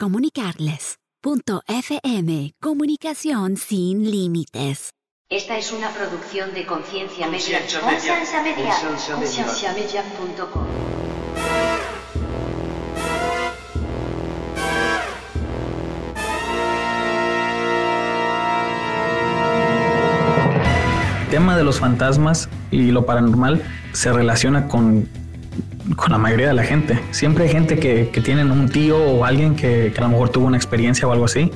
comunicarles. Punto FM, comunicación sin límites. Esta es una producción de Conciencia Media. Conciencia Media. Conciencia Media. Conciencia Media. Concienciamedia.com. El tema de los fantasmas y lo paranormal se relaciona con, con la mayoría de la gente. Siempre hay gente que, que tienen un tío o alguien que, que a lo mejor tuvo una experiencia o algo así.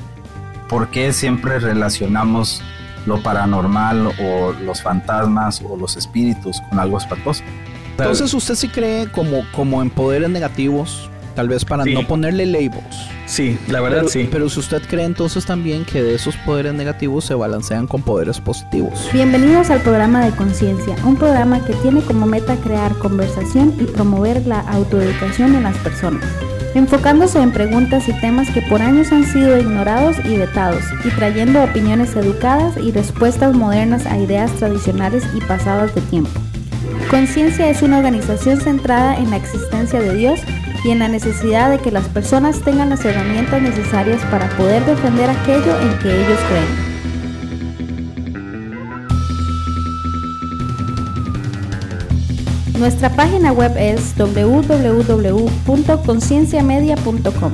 ¿Por qué siempre relacionamos lo paranormal o los fantasmas o los espíritus con algo espantoso? Entonces usted sí cree como, como en poderes negativos, tal vez para Sí. no ponerle labels. Sí, la verdad pero, sí. Pero si usted cree entonces también que de esos poderes negativos se balancean con poderes positivos. Bienvenidos al programa de Conciencia, un programa que tiene como meta crear conversación y promover la autoeducación en las personas, enfocándose en preguntas y temas que por años han sido ignorados y vetados, y trayendo opiniones educadas y respuestas modernas a ideas tradicionales y pasadas de tiempo. Conciencia es una organización centrada en la existencia de Dios y en la necesidad de que las personas tengan las herramientas necesarias para poder defender aquello en que ellos creen. Nuestra página web es www.concienciamedia.com.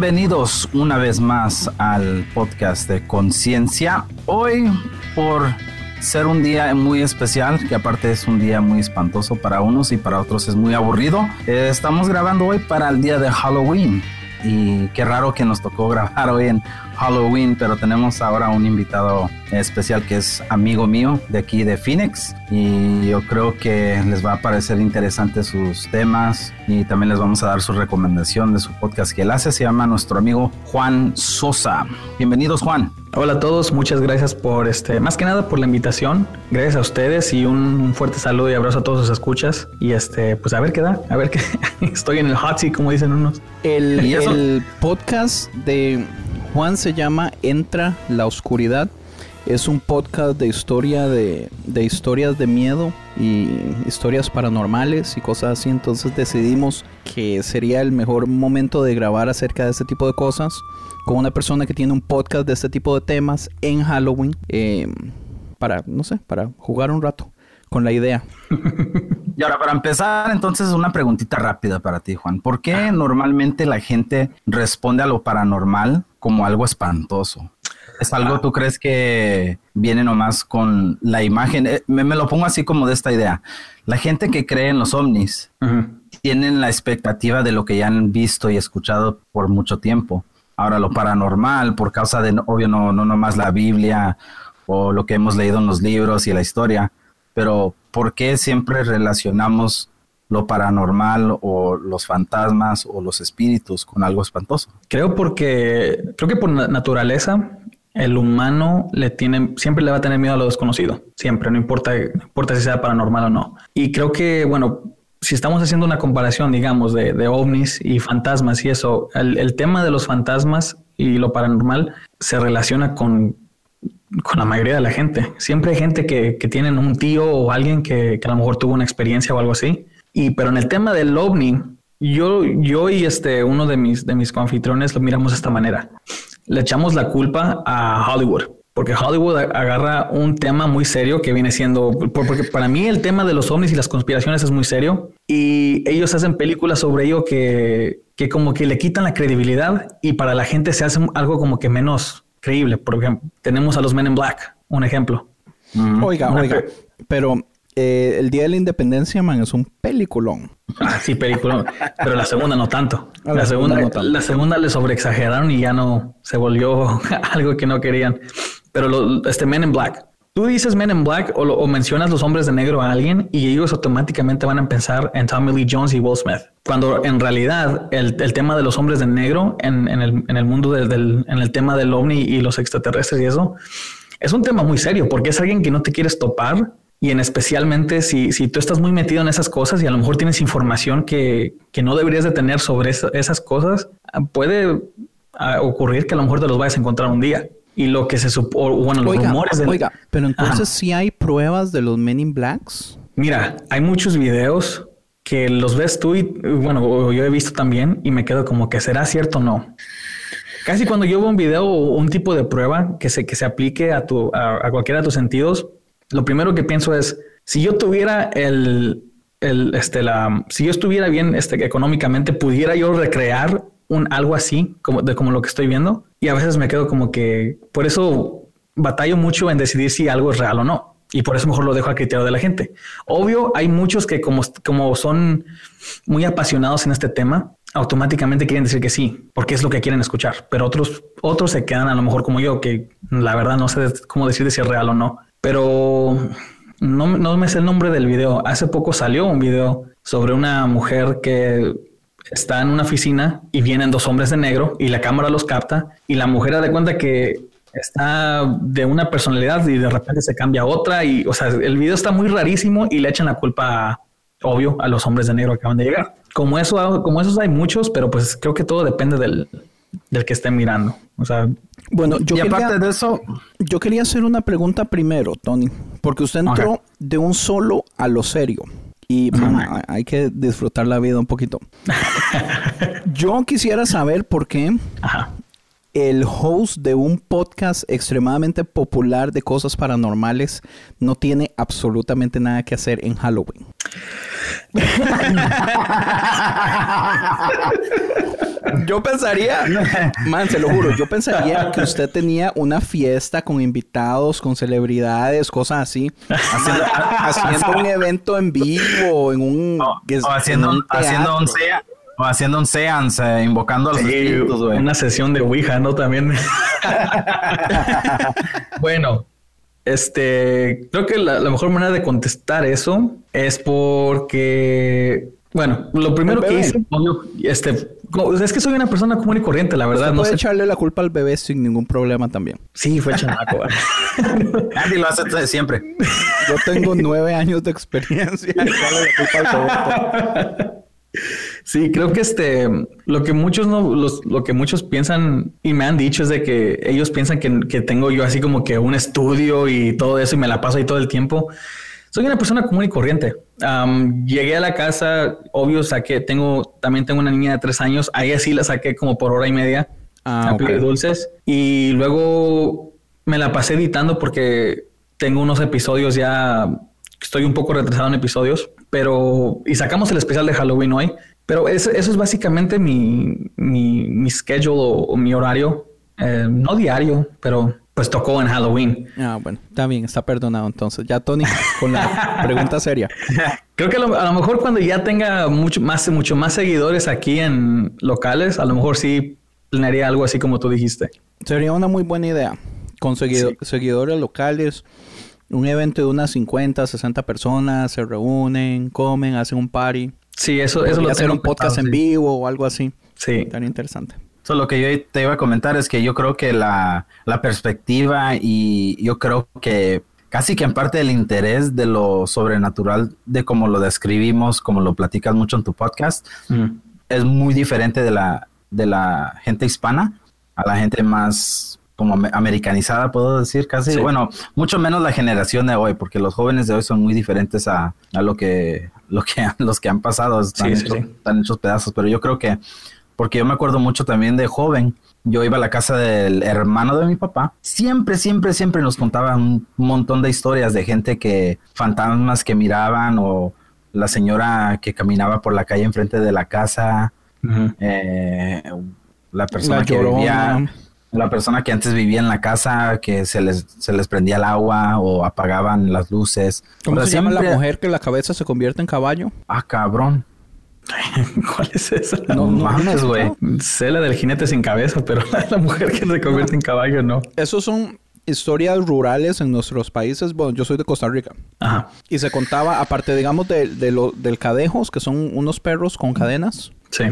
Bienvenidos una vez más al podcast de Conciencia. Hoy, por ser un día muy especial, que aparte es un día muy espantoso para unos y para otros es muy aburrido, eh, estamos grabando hoy para el día de Halloween. Y qué raro que nos tocó grabar hoy en Halloween, pero tenemos ahora un invitado especial que es amigo mío de aquí de Phoenix y yo creo que les va a parecer interesante sus temas y también les vamos a dar su recomendación de su podcast que él hace, se llama nuestro amigo Juan Sosa. Bienvenidos Juan. Hola a todos, muchas gracias por este, más que nada por la invitación. Gracias a ustedes y un, fuerte saludo y abrazo a todos sus escuchas. Y este, pues a ver qué da, a ver qué. Estoy en el hot seat, como dicen unos. El, el podcast de Juan se llama Entra la Oscuridad. Es un podcast de historia de, de historias de miedo y historias paranormales y cosas así. Entonces decidimos que sería el mejor momento de grabar acerca de este tipo de cosas con una persona que tiene un podcast de este tipo de temas en Halloween eh, para, no sé, para jugar un rato con la idea. Y ahora para empezar, entonces una preguntita rápida para ti Juan. ¿Por qué normalmente la gente responde a lo paranormal como algo espantoso? ¿Es algo tú crees que viene nomás con la imagen? Eh, me, me lo pongo así como de esta idea. La gente que cree en los ovnis Ujú. tienen la expectativa de lo que ya han visto y escuchado por mucho tiempo. Ahora lo paranormal, por causa de, obvio, no, no nomás la Biblia o lo que hemos leído en los libros y la historia, pero ¿por qué siempre relacionamos lo paranormal o los fantasmas o los espíritus con algo espantoso? Creo porque, creo que por na- naturaleza, el humano le tiene, siempre le va a tener miedo a lo desconocido. Siempre, no importa, no importa si sea paranormal o no. Y creo que, bueno, si estamos haciendo una comparación, digamos, de, ovnis y fantasmas y eso, el tema de los fantasmas y lo paranormal se relaciona con, con la mayoría de la gente. Siempre hay gente que, que tienen un tío o alguien que, a lo mejor tuvo una experiencia o algo así. Y pero en el tema del ovni, yo, yo y este uno de mis de mis lo miramos de esta manera. Le echamos la culpa a Hollywood. Porque Hollywood agarra un tema muy serio que viene siendo, por- porque para mí el tema de los ovnis y las conspiraciones es muy serio y ellos hacen películas sobre ello que, que como que le quitan la credibilidad y para la gente se hace algo como que menos creíble. Por ejemplo, tenemos a los Men in Black, un ejemplo. Oiga, Una oiga, pe- pero eh, el Día de la Independencia, man, es un peliculón. Ah, sí, película, pero la segunda no tanto. La, segunda, no tanto. la segunda le sobreexageraron y ya no se volvió algo que no querían. Pero lo- este Men in Black, tú dices Men in Black o, mencionas los hombres de negro a alguien y ellos automáticamente van a pensar en Tommy Lee Jones y Will Smith. Cuando en realidad el, tema de los hombres de negro en, el, mundo del, en el tema del ovni y los extraterrestres y eso es un tema muy serio porque es alguien que no te quieres topar y en especialmente si, tú estás muy metido en esas cosas y a lo mejor tienes información que, no deberías de tener sobre esa- esas cosas, puede ah, ocurrir que a lo mejor te los vayas a encontrar un día. Y lo que se supone, bueno, los Oiga, rumores del- oiga, pero entonces sí hay pruebas de los Men in Blacks. Mira, hay muchos videos que los ves tú y bueno, yo he visto también y me quedo como que será cierto o no. Casi cuando yo veo un video o un tipo de prueba que se, que se aplique a, tu, a, a cualquiera de tus sentidos, lo primero que pienso es, si yo tuviera el, el, este, la, si yo estuviera bien este, económicamente, pudiera yo recrear un algo así como de como lo que estoy viendo. Y a veces me quedo como que por eso batallo mucho en decidir si algo es real o no. Y por eso mejor lo dejo al criterio de la gente. Obvio, hay muchos que como, como son muy apasionados en este tema, automáticamente quieren decir que sí, porque es lo que quieren escuchar. Pero otros, otros se quedan a lo mejor como yo, que la verdad no sé cómo decir si es real o no. Pero no, no me sé el nombre del video. Hace poco salió un video sobre una mujer que está en una oficina y vienen dos hombres de negro y la cámara los capta y la mujer da cuenta que está de una personalidad y de repente se cambia a otra y o sea el video está muy rarísimo y le echan la culpa obvio a los hombres de negro que acaban de llegar. Como eso como esos hay muchos pero pues creo que todo depende del, del que esté mirando. O sea Bueno, yo y quería, aparte de eso, yo quería hacer una pregunta primero, Tony, porque usted entró de un solo a lo serio. Y man, hay- hay que disfrutar la vida un poquito. yo quisiera saber por qué ajá el host de un podcast extremadamente popular de cosas paranormales no tiene absolutamente nada que hacer en Halloween. yo pensaría, man, se lo juro, yo pensaría que usted tenía una fiesta con invitados, con celebridades, cosas así, haciendo, haciendo un evento en vivo, en un, o, haciendo, en un, haciendo sea- o haciendo un seance, eh, invocando a los Sí, espíritus, güey. una sesión de Ouija, ¿no? También. bueno, este, creo que la, la mejor manera de contestar eso es porque, bueno, lo primero que hice, este, es que soy una persona común y corriente, la verdad, Usted no puede sé. echarle la culpa al bebé sin ningún problema también. Sí, fue chamaco. Andy lo hace t- siempre. Yo tengo nueve años de experiencia. Echarle la culpa al bebé. Sí, creo que este, lo que muchos no, los, lo que muchos piensan y me han dicho es de que ellos piensan que, que tengo yo así como que un estudio y todo eso y me la paso ahí todo el tiempo. Soy una persona común y corriente. Am, llegué a la casa, obvio, saqué, tengo, también tengo una niña de tres años, ahí así la saqué como por hora y media Ah, a pedir dulces y luego me la pasé editando porque tengo unos episodios ya, estoy un poco retrasado en episodios, pero y sacamos el especial de Halloween hoy, pero eso, eso es básicamente mi, mi, mi schedule o, o mi horario, eh, no diario, pero pues tocó en Halloween. Ah, bueno, está bien, está perdonado entonces. Ya, Tony, con la pregunta seria. Creo que a lo, a lo mejor cuando ya tenga mucho más, mucho más seguidores aquí en locales, a lo mejor sí planearía algo así como tú dijiste. Sería una muy buena idea. Con seguido- seguidores locales, un evento de unas 50, 60 personas, se reúnen, comen, hacen un party. Sí, eso, eso lo hacer tengo un podcast pensado, en sí. vivo o algo así. Sí. Estaría interesante. Lo que yo te iba a comentar es que yo creo que la, la perspectiva y yo creo que casi que en parte el interés de lo sobrenatural, de cómo lo describimos, como lo platicas mucho en tu podcast, Mm. es muy diferente de la, de la gente hispana a la gente más como ame- americanizada, puedo decir casi. Sí. Bueno, mucho menos la generación de hoy, porque los jóvenes de hoy son muy diferentes a, a lo que, lo que los que han pasado, están, Sí, hechos, sí. están hechos pedazos. Pero yo creo que, porque yo me acuerdo mucho también de joven, yo iba a la casa del hermano de mi papá, siempre, siempre, siempre nos contaban un montón de historias de gente que, fantasmas que miraban o la señora que caminaba por la calle enfrente de la casa, eh, la persona La que Llorona. vivía, la persona que antes vivía en la casa, que se les, se les prendía el agua o apagaban las luces. ¿Cómo O sea, se llama la mujer que la cabeza se convierte en caballo? Ah, cabrón. ¿Cuál es esa? No, mames, güey. Sé la del jinete sin cabeza, pero la mujer que se convierte en caballo no. Esos son historias rurales en nuestros países. Bueno, yo soy de Costa Rica. Ajá. Y se contaba, aparte, digamos, de, de lo, del cadejos, que son unos perros con cadenas. Sí.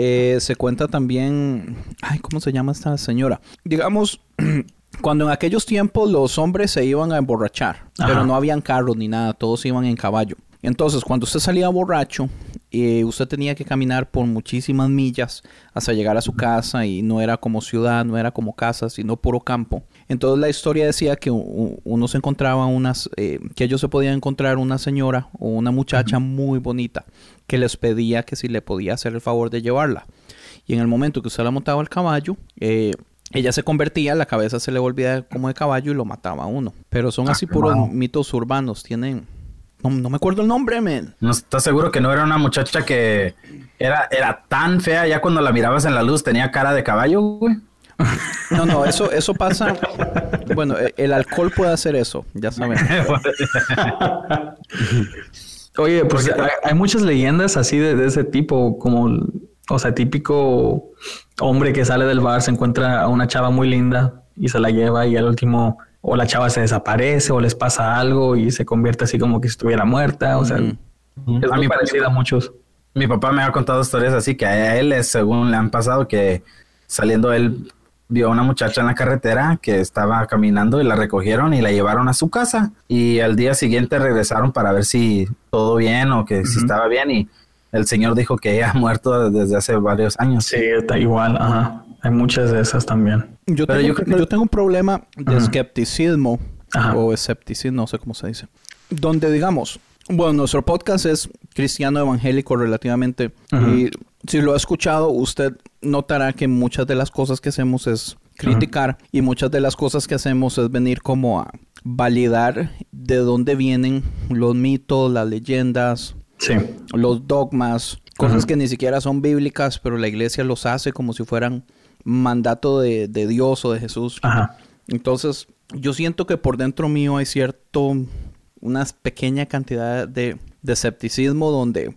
Eh, se cuenta también, ay, ¿cómo se llama esta señora? Digamos, cuando en aquellos tiempos los hombres se iban a emborrachar, Ajá. pero no habían carros ni nada, todos iban en caballo. Entonces, cuando usted salía borracho, eh, usted tenía que caminar por muchísimas millas hasta llegar a su casa y no era como ciudad, no era como casa, sino puro campo. Entonces la historia decía que uno se encontraba unas, eh, que ellos se podían encontrar una señora o una muchacha muy bonita que les pedía que si le podía hacer el favor de llevarla. Y en el momento que usted la montaba al caballo, eh, ella se convertía, la cabeza se le volvía como de caballo y lo mataba a uno. Pero son así puros mitos urbanos. Tienen... No, no me acuerdo el nombre, men. ¿No estás seguro que no era una muchacha que era, era tan fea ya cuando la mirabas en la luz tenía cara de caballo, güey? No, no, eso, eso pasa... Bueno, e- el alcohol puede hacer eso, ya saben. Oye, pues hay, hay muchas leyendas así de, de ese tipo, como, o sea, típico hombre que sale del bar, se encuentra a una chava muy linda y se la lleva y al último o la chava se desaparece o les pasa algo y se convierte así como que estuviera muerta, o sea, es A muy mí- parecida a muchos. Mi papá me ha contado historias así que a él, según le han pasado, que saliendo él vio a una muchacha en la carretera que estaba caminando y la recogieron y la llevaron a su casa. Y al día siguiente regresaron para ver si todo bien o que si estaba bien. Y el señor dijo que ella ha muerto desde hace varios años. Sí, está igual, ajá. Hay muchas de esas también. Yo, Pero tengo, yo creo que- yo tengo un problema de Ajá. escepticismo Ajá. o escepticismo, no sé cómo se dice. Donde digamos, bueno, nuestro podcast es cristiano evangélico relativamente Ajá. y si lo ha escuchado, usted notará que muchas de las cosas que hacemos es criticar y muchas de las cosas que hacemos es venir como a validar de dónde vienen los mitos, las leyendas, Sí, los dogmas, cosas que ni siquiera son bíblicas, pero la iglesia los hace como si fueran mandato de, de Dios o de Jesús. ajá. Entonces, yo siento que por dentro mío hay cierto, una pequeña cantidad de, de escepticismo donde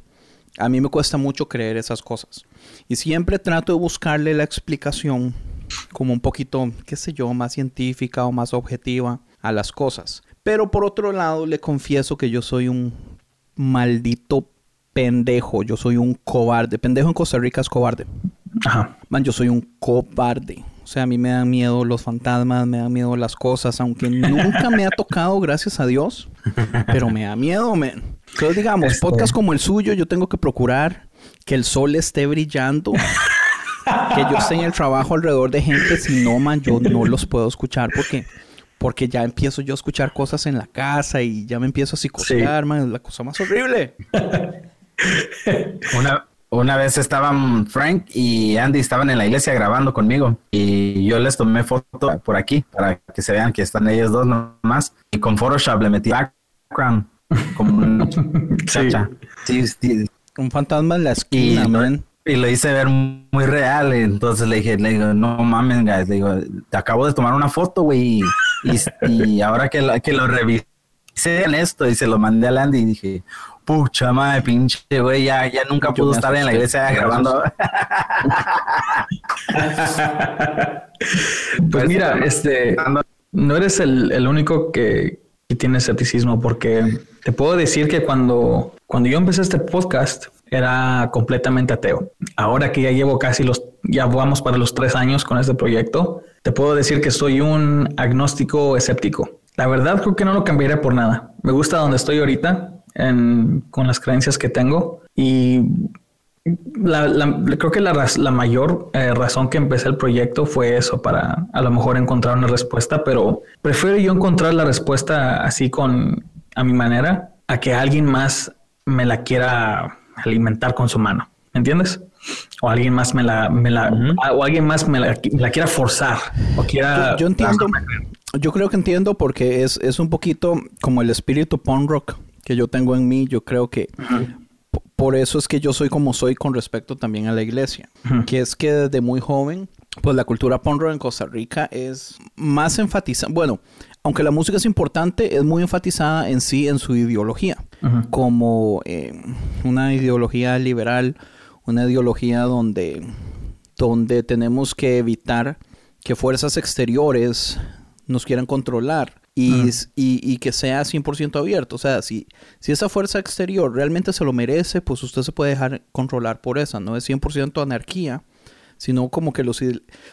a mí me cuesta mucho creer esas cosas. Y siempre trato de buscarle la explicación como un poquito, qué sé yo, más científica o más objetiva a las cosas. Pero por otro lado, le confieso que yo soy un maldito pendejo. Yo soy un cobarde. Pendejo en Costa Rica es cobarde. Ajá. Man, yo soy un cobarde. O sea, a mí me dan miedo los fantasmas, me dan miedo las cosas, aunque nunca me ha tocado, gracias a Dios. Pero me da miedo, man. Entonces, digamos, Este- podcast como el suyo, yo tengo que procurar que el sol esté brillando. que yo esté en el trabajo alrededor de gente. Si no, man, yo no los puedo escuchar porque... Porque ya empiezo yo a escuchar cosas en la casa y ya me empiezo a psicosear, man. Es la cosa más horrible. Una, una vez estaban Frank y Andy estaban en la iglesia grabando conmigo y yo les tomé foto por aquí para que se vean que están ellos dos nomás y con Photoshop le metí background como una muchacha. Sí, sí. Un fantasma en la esquina, Y- man. Y lo hice ver muy real. Entonces le dije, le digo, no mames, guys. Le digo, te acabo de tomar una foto, güey. Y, ahora que lo, que lo revisé en esto y se lo mandé a Landy y dije, pucha madre, pinche, güey, ya, ya nunca Yo pudo estar en la iglesia grabando. Pues mira, este, no eres el, el único que, que tiene escepticismo, porque te puedo decir que cuando, cuando yo empecé este podcast era completamente ateo. Ahora que ya llevo casi los, ya vamos para los tres años con este proyecto, te puedo decir que soy un agnóstico escéptico. La verdad creo que no lo cambiaría por nada. Me gusta donde estoy ahorita en- con las creencias que tengo y la, la- creo que la, mayor eh, razón que empecé el proyecto fue eso, para a lo mejor encontrar una respuesta, pero prefiero yo encontrar la respuesta así con a mi manera, a que alguien más me la quiera alimentar con su mano, ¿me entiendes? O alguien más me la, me la o alguien más me la, me la quiera forzar o quiera. Yo, yo entiendo. Yo creo que entiendo porque es, es un poquito como el espíritu punk rock que yo tengo en mí. Yo creo que por eso es que yo soy como soy con respecto también a la iglesia. Que es que desde muy joven, pues la cultura punk rock en Costa Rica es más enfatizada. Bueno, aunque la música es importante, es muy enfatizada en sí en su ideología. Como eh, una ideología liberal, una ideología donde, donde tenemos que evitar que fuerzas exteriores nos quieran controlar y, y, y que sea 100% abierto. O sea, si, si esa fuerza exterior realmente se lo merece, pues usted se puede dejar controlar por esa, no es 100% anarquía sino como que los... O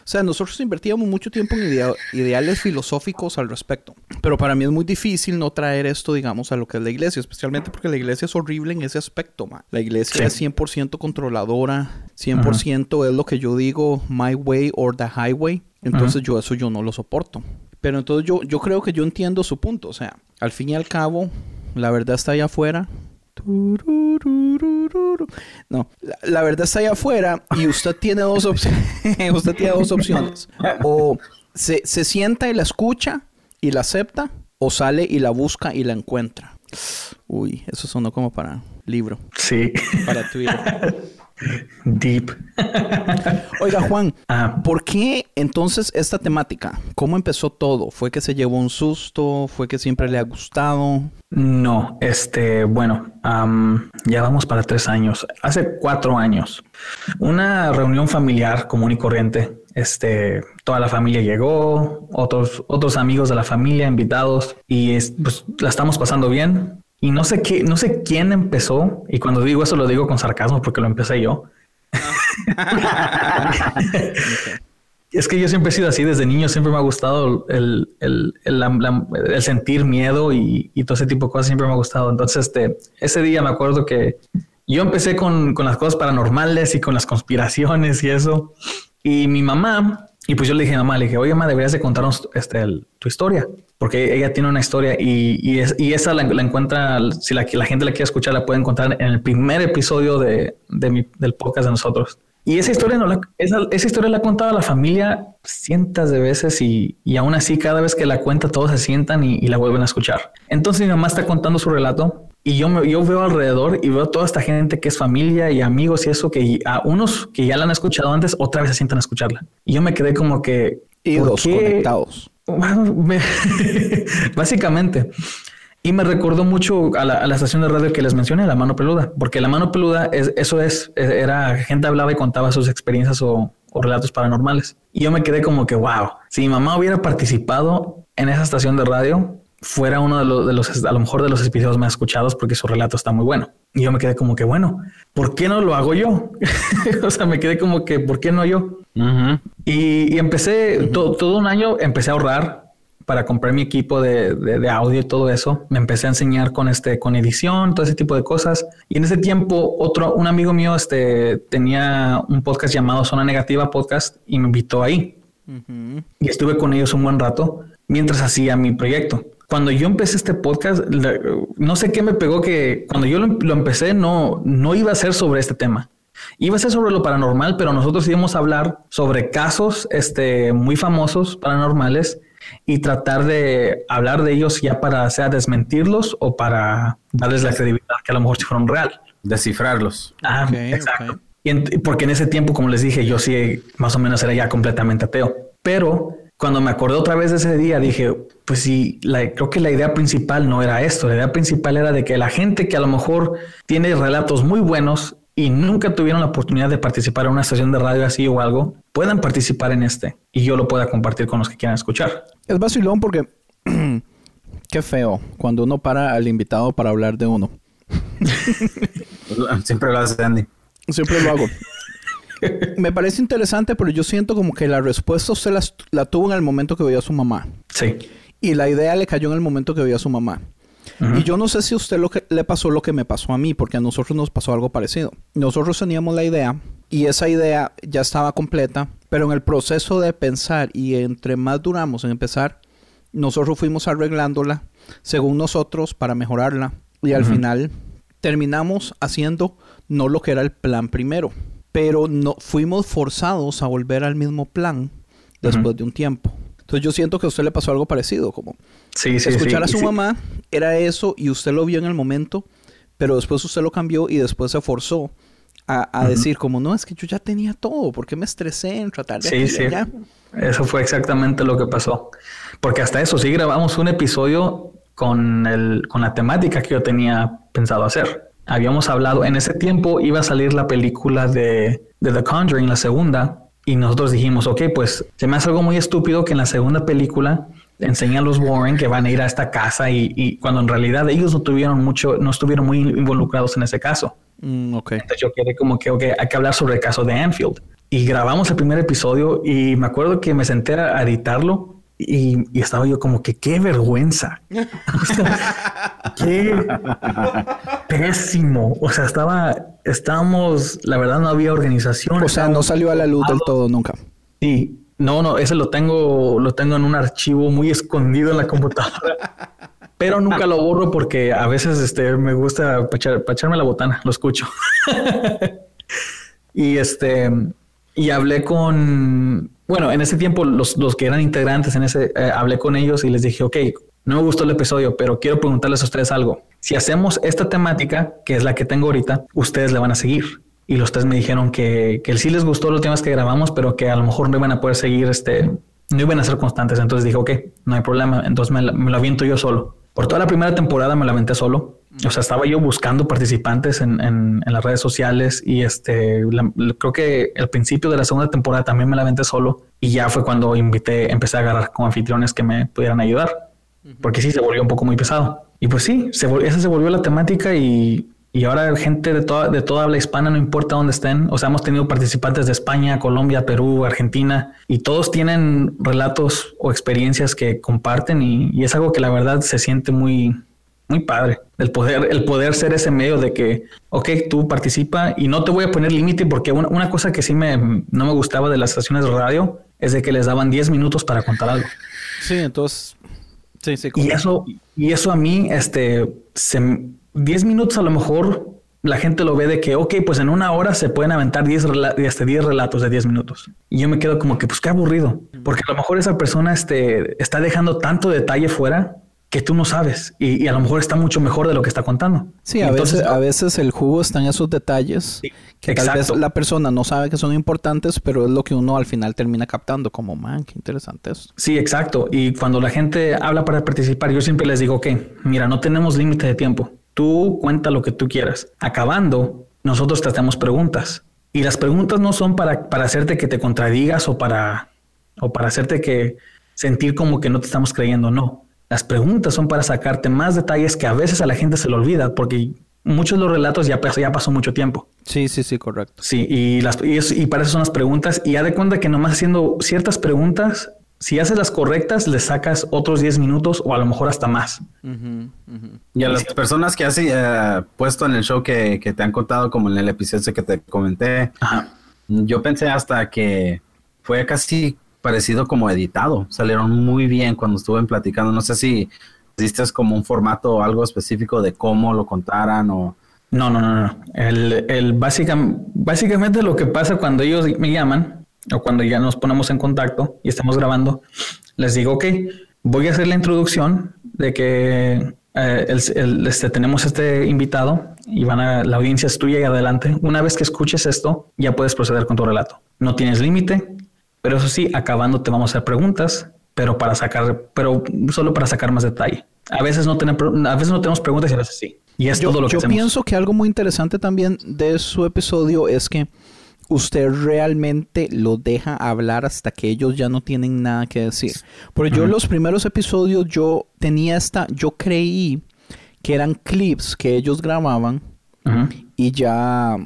sea, nosotros invertíamos mucho tiempo en ideales filosóficos al respecto, pero para mí es muy difícil no traer esto, digamos, a lo que es la iglesia, especialmente porque la iglesia es horrible en ese aspecto, man. La iglesia es 100% controladora, 100% es lo que yo digo, my way or the highway, entonces yo eso yo no lo soporto. Pero entonces yo, yo creo que yo entiendo su punto, o sea, al fin y al cabo, la verdad está allá afuera, no, la, verdad está allá afuera y usted tiene dos opciones. usted tiene dos opciones. O se, se sienta y la escucha y la acepta, o sale y la busca y la encuentra. Uy, eso sonó como para libro. Sí. Para Twitter. Deep. Oiga, Juan, ah. ¿por qué entonces esta temática? ¿Cómo empezó todo? ¿Fue que se llevó un susto? ¿Fue que siempre le ha gustado? No, este, bueno, ya vamos para tres años. Hace cuatro años, una reunión familiar común y corriente. Este, toda la familia llegó, otros, otros amigos de la familia invitados y pues la estamos pasando bien. Y no sé qué, no sé quién empezó, y cuando digo eso lo digo con sarcasmo porque lo empecé yo. es que yo siempre he sido así, desde niño siempre me ha gustado el, el, el, sentir miedo y, y, todo ese tipo de cosas siempre me ha gustado. Entonces, este, ese día me acuerdo que yo empecé con, con las cosas paranormales y con las conspiraciones y eso. Y mi mamá y pues yo le dije a mamá, le dije, oye, mamá, deberías de contarnos este, tu historia, porque ella tiene una historia y, y, es, y esa la, encuentra, si la, la, gente la quiere escuchar, la puede encontrar en el primer episodio de, de mi, del podcast de nosotros. Y esa historia, no la, esa, esa, historia la ha contado la familia cientos de veces y, y, aún así cada vez que la cuenta todos se sientan y, y la vuelven a escuchar. Entonces mi mamá está contando su relato y yo, me, yo veo alrededor y veo toda esta gente que es familia y amigos y eso que a unos que ya la han escuchado antes, otra vez se sientan a escucharla. Y yo me quedé como que... los conectados. básicamente. Y me recordó mucho a la, estación de radio que les mencioné, La Mano Peluda, porque La Mano Peluda, es, eso es, era gente hablaba y contaba sus experiencias o, o relatos paranormales. Y yo me quedé como que, wow, si mi mamá hubiera participado en esa estación de radio, fuera uno de los, de los, a lo mejor de los episodios más escuchados porque su relato está muy bueno. Y yo me quedé como que, bueno, ¿por qué no lo hago yo? o sea, me quedé como que, ¿por qué no yo? y, empecé todo un año, empecé a ahorrar para comprar mi equipo de, de, audio y todo eso. Me empecé a enseñar con este, con edición, todo ese tipo de cosas. Y en ese tiempo, otro, un amigo mío, este, tenía un podcast llamado Zona Negativa Podcast y me invitó ahí. Y estuve con ellos un buen rato mientras hacía mi proyecto cuando yo empecé este podcast, no sé qué me pegó que cuando yo lo, empecé no, no iba a ser sobre este tema. Iba a ser sobre lo paranormal, pero nosotros íbamos a hablar sobre casos este, muy famosos paranormales y tratar de hablar de ellos ya para sea desmentirlos o para darles la credibilidad que a lo mejor si fueron real. Descifrarlos. Ah, exacto. Y porque en ese tiempo, como les dije, yo sí más o menos era ya completamente ateo. Pero cuando me acordé otra vez de ese día, dije, pues sí, creo que la idea principal no era esto. La idea principal era de que la gente que a lo mejor tiene relatos muy buenos y nunca tuvieron la oportunidad de participar en una estación de radio así o algo, puedan participar en este y yo lo pueda compartir con los que quieran escuchar. Es vacilón porque qué feo cuando uno para al invitado para hablar de uno. Siempre lo hace Andy. Siempre lo hago. Me parece interesante, pero yo siento como que la respuesta usted la, tuvo en el momento que veía a su mamá. Sí. Y la idea le cayó en el momento que veía a su mamá. Y yo no sé si a usted lo que, le pasó lo que me pasó a mí, porque a nosotros nos pasó algo parecido. Nosotros teníamos la idea y esa idea ya estaba completa, pero en el proceso de pensar y entre más duramos en empezar, nosotros fuimos arreglándola según nosotros para mejorarla y al final terminamos haciendo no lo que era el plan primero pero no fuimos forzados a volver al mismo plan después de un tiempo. Entonces yo siento que a usted le pasó algo parecido, como sí, escuchar a su mamá era eso y usted lo vio en el momento, pero después usted lo cambió y después se forzó a, decir como no, es que yo ya tenía todo, ¿por qué me estresé en tratar de sí, sí. Eso fue exactamente lo que pasó. Porque hasta eso sí grabamos un episodio con, el, con la temática que yo tenía pensado hacer habíamos hablado, en ese tiempo iba a salir la película de, The Conjuring, la segunda, y nosotros dijimos, ok, pues se me hace algo muy estúpido que en la segunda película enseña a los Warren que van a ir a esta casa y, y cuando en realidad ellos no tuvieron mucho, no estuvieron muy involucrados en ese caso. Mm, ok. Entonces yo quedé como que, ok, hay que hablar sobre el caso de Anfield. Y grabamos el primer episodio y me acuerdo que me senté a editarlo y, y estaba yo como que qué vergüenza. O sea, qué pésimo. O sea, estaba, estábamos, la verdad no había organización. O sea, no salió a la luz del todo nunca. Sí, no, no, ese lo tengo, lo tengo en un archivo muy escondido en la computadora. Pero nunca lo borro porque a veces este, me gusta para echarme la botana, lo escucho. y este, y hablé con, bueno, en ese tiempo los, los que eran integrantes en ese, eh, hablé con ellos y les dije, ok, no me gustó el episodio, pero quiero preguntarles a ustedes algo. Si hacemos esta temática, que es la que tengo ahorita, ustedes le van a seguir. Y los tres me dijeron que, que sí les gustó los temas que grabamos, pero que a lo mejor no iban a poder seguir, este, no iban a ser constantes. Entonces dije, ok, no hay problema. Entonces me, la- me lo aviento yo solo. Por toda la primera temporada me la aventé solo. O sea, estaba yo buscando participantes en, en- en las redes sociales y este, la- creo que el principio de la segunda temporada también me la aventé solo y ya fue cuando invité, empecé a agarrar como anfitriones que me pudieran ayudar porque sí se volvió un poco muy pesado. Y pues sí, se esa se volvió la temática y, y ahora gente de toda, de toda habla hispana, no importa dónde estén, o sea, hemos tenido participantes de España, Colombia, Perú, Argentina, y todos tienen relatos o experiencias que comparten y, y es algo que la verdad se siente muy, muy padre. El poder, el poder ser ese medio de que, ok, tú participa y no te voy a poner límite porque una, una cosa que sí me, no me gustaba de las estaciones de radio es de que les daban 10 minutos para contar algo. Sí, entonces. Sí, sí. Y correcto. eso, y eso a mí, este, se, 10 minutos a lo mejor la gente lo ve de que, ok, pues en una hora se pueden aventar 10, rela- hasta 10 relatos de 10 minutos. Y yo me quedo como que, pues qué aburrido, porque a lo mejor esa persona este, está dejando tanto detalle fuera que tú no sabes y, y a lo mejor está mucho mejor de lo que está contando. Sí, a, entonces, veces, a veces el jugo está en esos detalles que tal exacto. vez la persona no sabe que son importantes, pero es lo que uno al final termina captando como, man, qué interesante eso. Sí, exacto. Y cuando la gente habla para participar, yo siempre les digo que, mira, no tenemos límite de tiempo. Tú cuenta lo que tú quieras. Acabando, nosotros te hacemos preguntas. Y las preguntas no son para, para hacerte que te contradigas o para, o para hacerte que sentir como que no te estamos creyendo. No. Las preguntas son para sacarte más detalles que a veces a la gente se le olvida porque muchos de los relatos ya, pasó- ya pasó mucho tiempo. Sí, sí, sí, correcto. Sí, y, las, y, es- y para eso son las preguntas. Y ya de cuenta que nomás haciendo ciertas preguntas, si haces las correctas, le sacas otros 10 minutos o a lo mejor hasta más. Y a las personas que has eh, puesto en el show que, que te han contado, como en el episodio que te comenté, Ajá. yo pensé hasta que fue casi parecido como editado. Salieron muy bien cuando estuve platicando. No sé si hiciste como un formato o algo específico de cómo lo contaran o... No, no, no, no. El, el básica- básicamente lo que pasa cuando ellos me llaman o cuando ya nos ponemos en contacto y estamos grabando, les digo, ok, voy a hacer la introducción de que eh, este, tenemos este invitado y van a, la audiencia es tuya y adelante. Una vez que escuches esto, ya puedes proceder con tu relato. No tienes límite, pero eso sí, acabando te vamos a hacer preguntas, pero para sacar, pero solo para sacar más detalle. A veces no tenemos, a veces no tenemos preguntas y a veces sí. Y es Yo, todo lo que yo hacemos. pienso que algo muy interesante también de su episodio es que usted realmente lo deja hablar hasta que ellos ya no tienen nada que decir. Porque yo los primeros episodios yo tenía esta, yo creí que eran clips que ellos grababan y ya,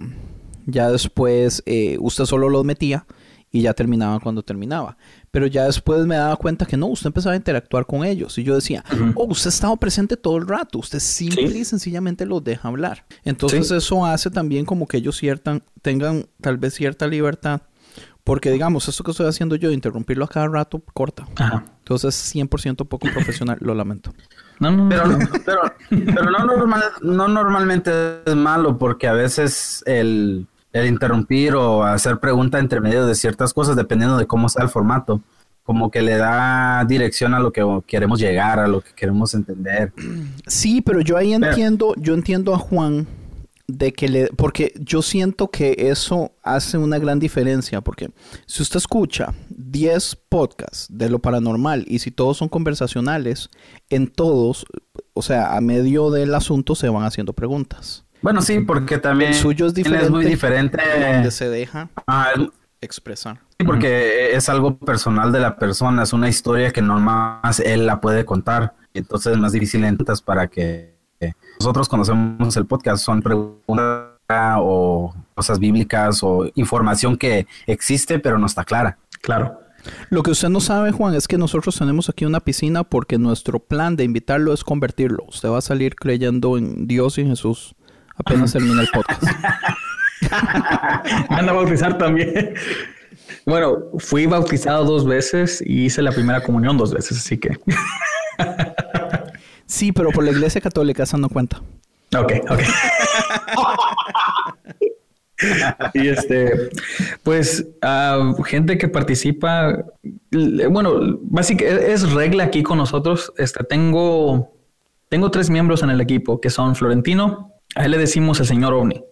ya después eh, usted solo los metía y ya terminaba cuando terminaba. Pero ya después me daba cuenta que no, usted empezaba a interactuar con ellos. Y yo decía, oh, usted ha estado presente todo el rato. Usted simple Sí. y sencillamente los deja hablar. Entonces Sí. eso hace también como que ellos ciertan, tengan tal vez cierta libertad. Porque digamos, esto que estoy haciendo yo de interrumpirlo a cada rato, corta. Ajá. Entonces 100% poco profesional, lo lamento. No, no, Pero, no. pero, pero no, normal, no normalmente es malo porque a veces el, el interrumpir o hacer pregunta entre medio de ciertas cosas, dependiendo de cómo sea el formato, como que le da dirección a lo que queremos llegar, a lo que queremos entender. Sí, pero yo ahí Pero- entiendo, yo entiendo a Juan de que le, porque yo siento que eso hace una gran diferencia, porque si usted escucha 10 podcasts de lo paranormal y si todos son conversacionales, en todos, o sea, a medio del asunto se van haciendo preguntas. Bueno, sí, porque también El suyo es es muy diferente. Donde se deja. Ah, es, expresar. Sí, porque es algo personal de la persona, es una historia que nomás él la puede contar. Entonces es más difícil entonces para que nosotros conocemos el podcast, son preguntas o cosas bíblicas o información que existe pero no está clara. Claro. Lo que usted no sabe, Juan, es que nosotros tenemos aquí una piscina porque nuestro plan de invitarlo es convertirlo. Usted va a salir creyendo en Dios y en Jesús apenas termina el podcast. Me van a bautizar también. Bueno, fui bautizado dos veces y hice la primera comunión dos veces, así que. sí, pero por la iglesia católica esa no cuenta. Ok, ok. y este, pues, ah, gente que participa, bueno, básicamente es regla aquí con nosotros. Este, tengo, tengo tres miembros en el equipo que son Florentino, a él le decimos el señor OVNI.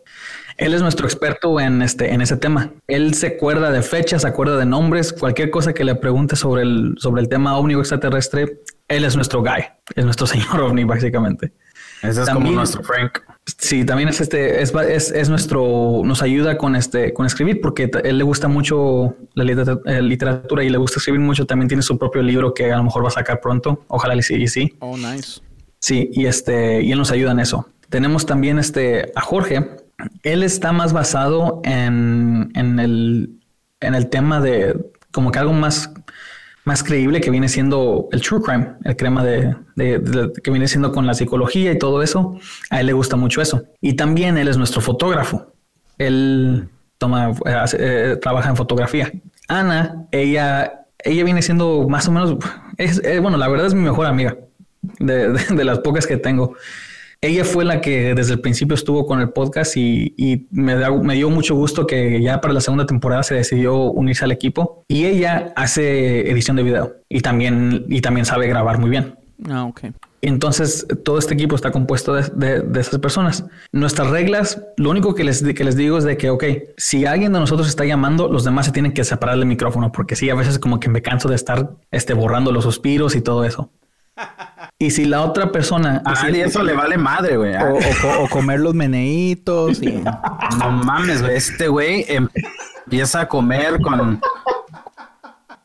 Él es nuestro experto en este, en ese tema. Él se acuerda de fechas, se acuerda de nombres, cualquier cosa que le pregunte sobre el, sobre el tema ovni o extraterrestre, él es nuestro guy, es nuestro señor ovni, básicamente. Ese es como nuestro Frank. Sí, también es este, es, es, nuestro, nos ayuda con este, con escribir, porque él le gusta mucho la eh, literatura y le gusta escribir mucho. También tiene su propio libro que a lo mejor va a sacar pronto. Ojalá y sí, sí. Oh, nice. Sí, y este, y él nos ayuda en eso. Tenemos también este a Jorge. Él está más basado en, en el, en el tema de como que algo más más creíble que viene siendo el true crime, el crema de, que viene siendo con la psicología y todo eso. A él le gusta mucho eso. Y también él es nuestro fotógrafo. Él toma, eh, trabaja en fotografía. Ana, ella, ella viene siendo más o menos, es, eh, bueno, la verdad es mi mejor amiga de las pocas que tengo. Ella fue la que desde el principio estuvo con el podcast y, me, me, dio mucho gusto que ya para la segunda temporada se decidió unirse al equipo y ella hace edición de video y también, y también sabe grabar muy bien. Ah, ok. Entonces, todo este equipo está compuesto de, esas personas. Nuestras reglas, lo único que les, que les digo es de que, ok, si alguien de nosotros está llamando, los demás se tienen que separar del micrófono, porque sí, a veces como que me canso de estar este, borrando los suspiros y todo eso. Y si la otra persona... Ah, y eso le vale madre, güey. O, comer los meneitos. Y... No mames, güey. Este güey empieza a comer con...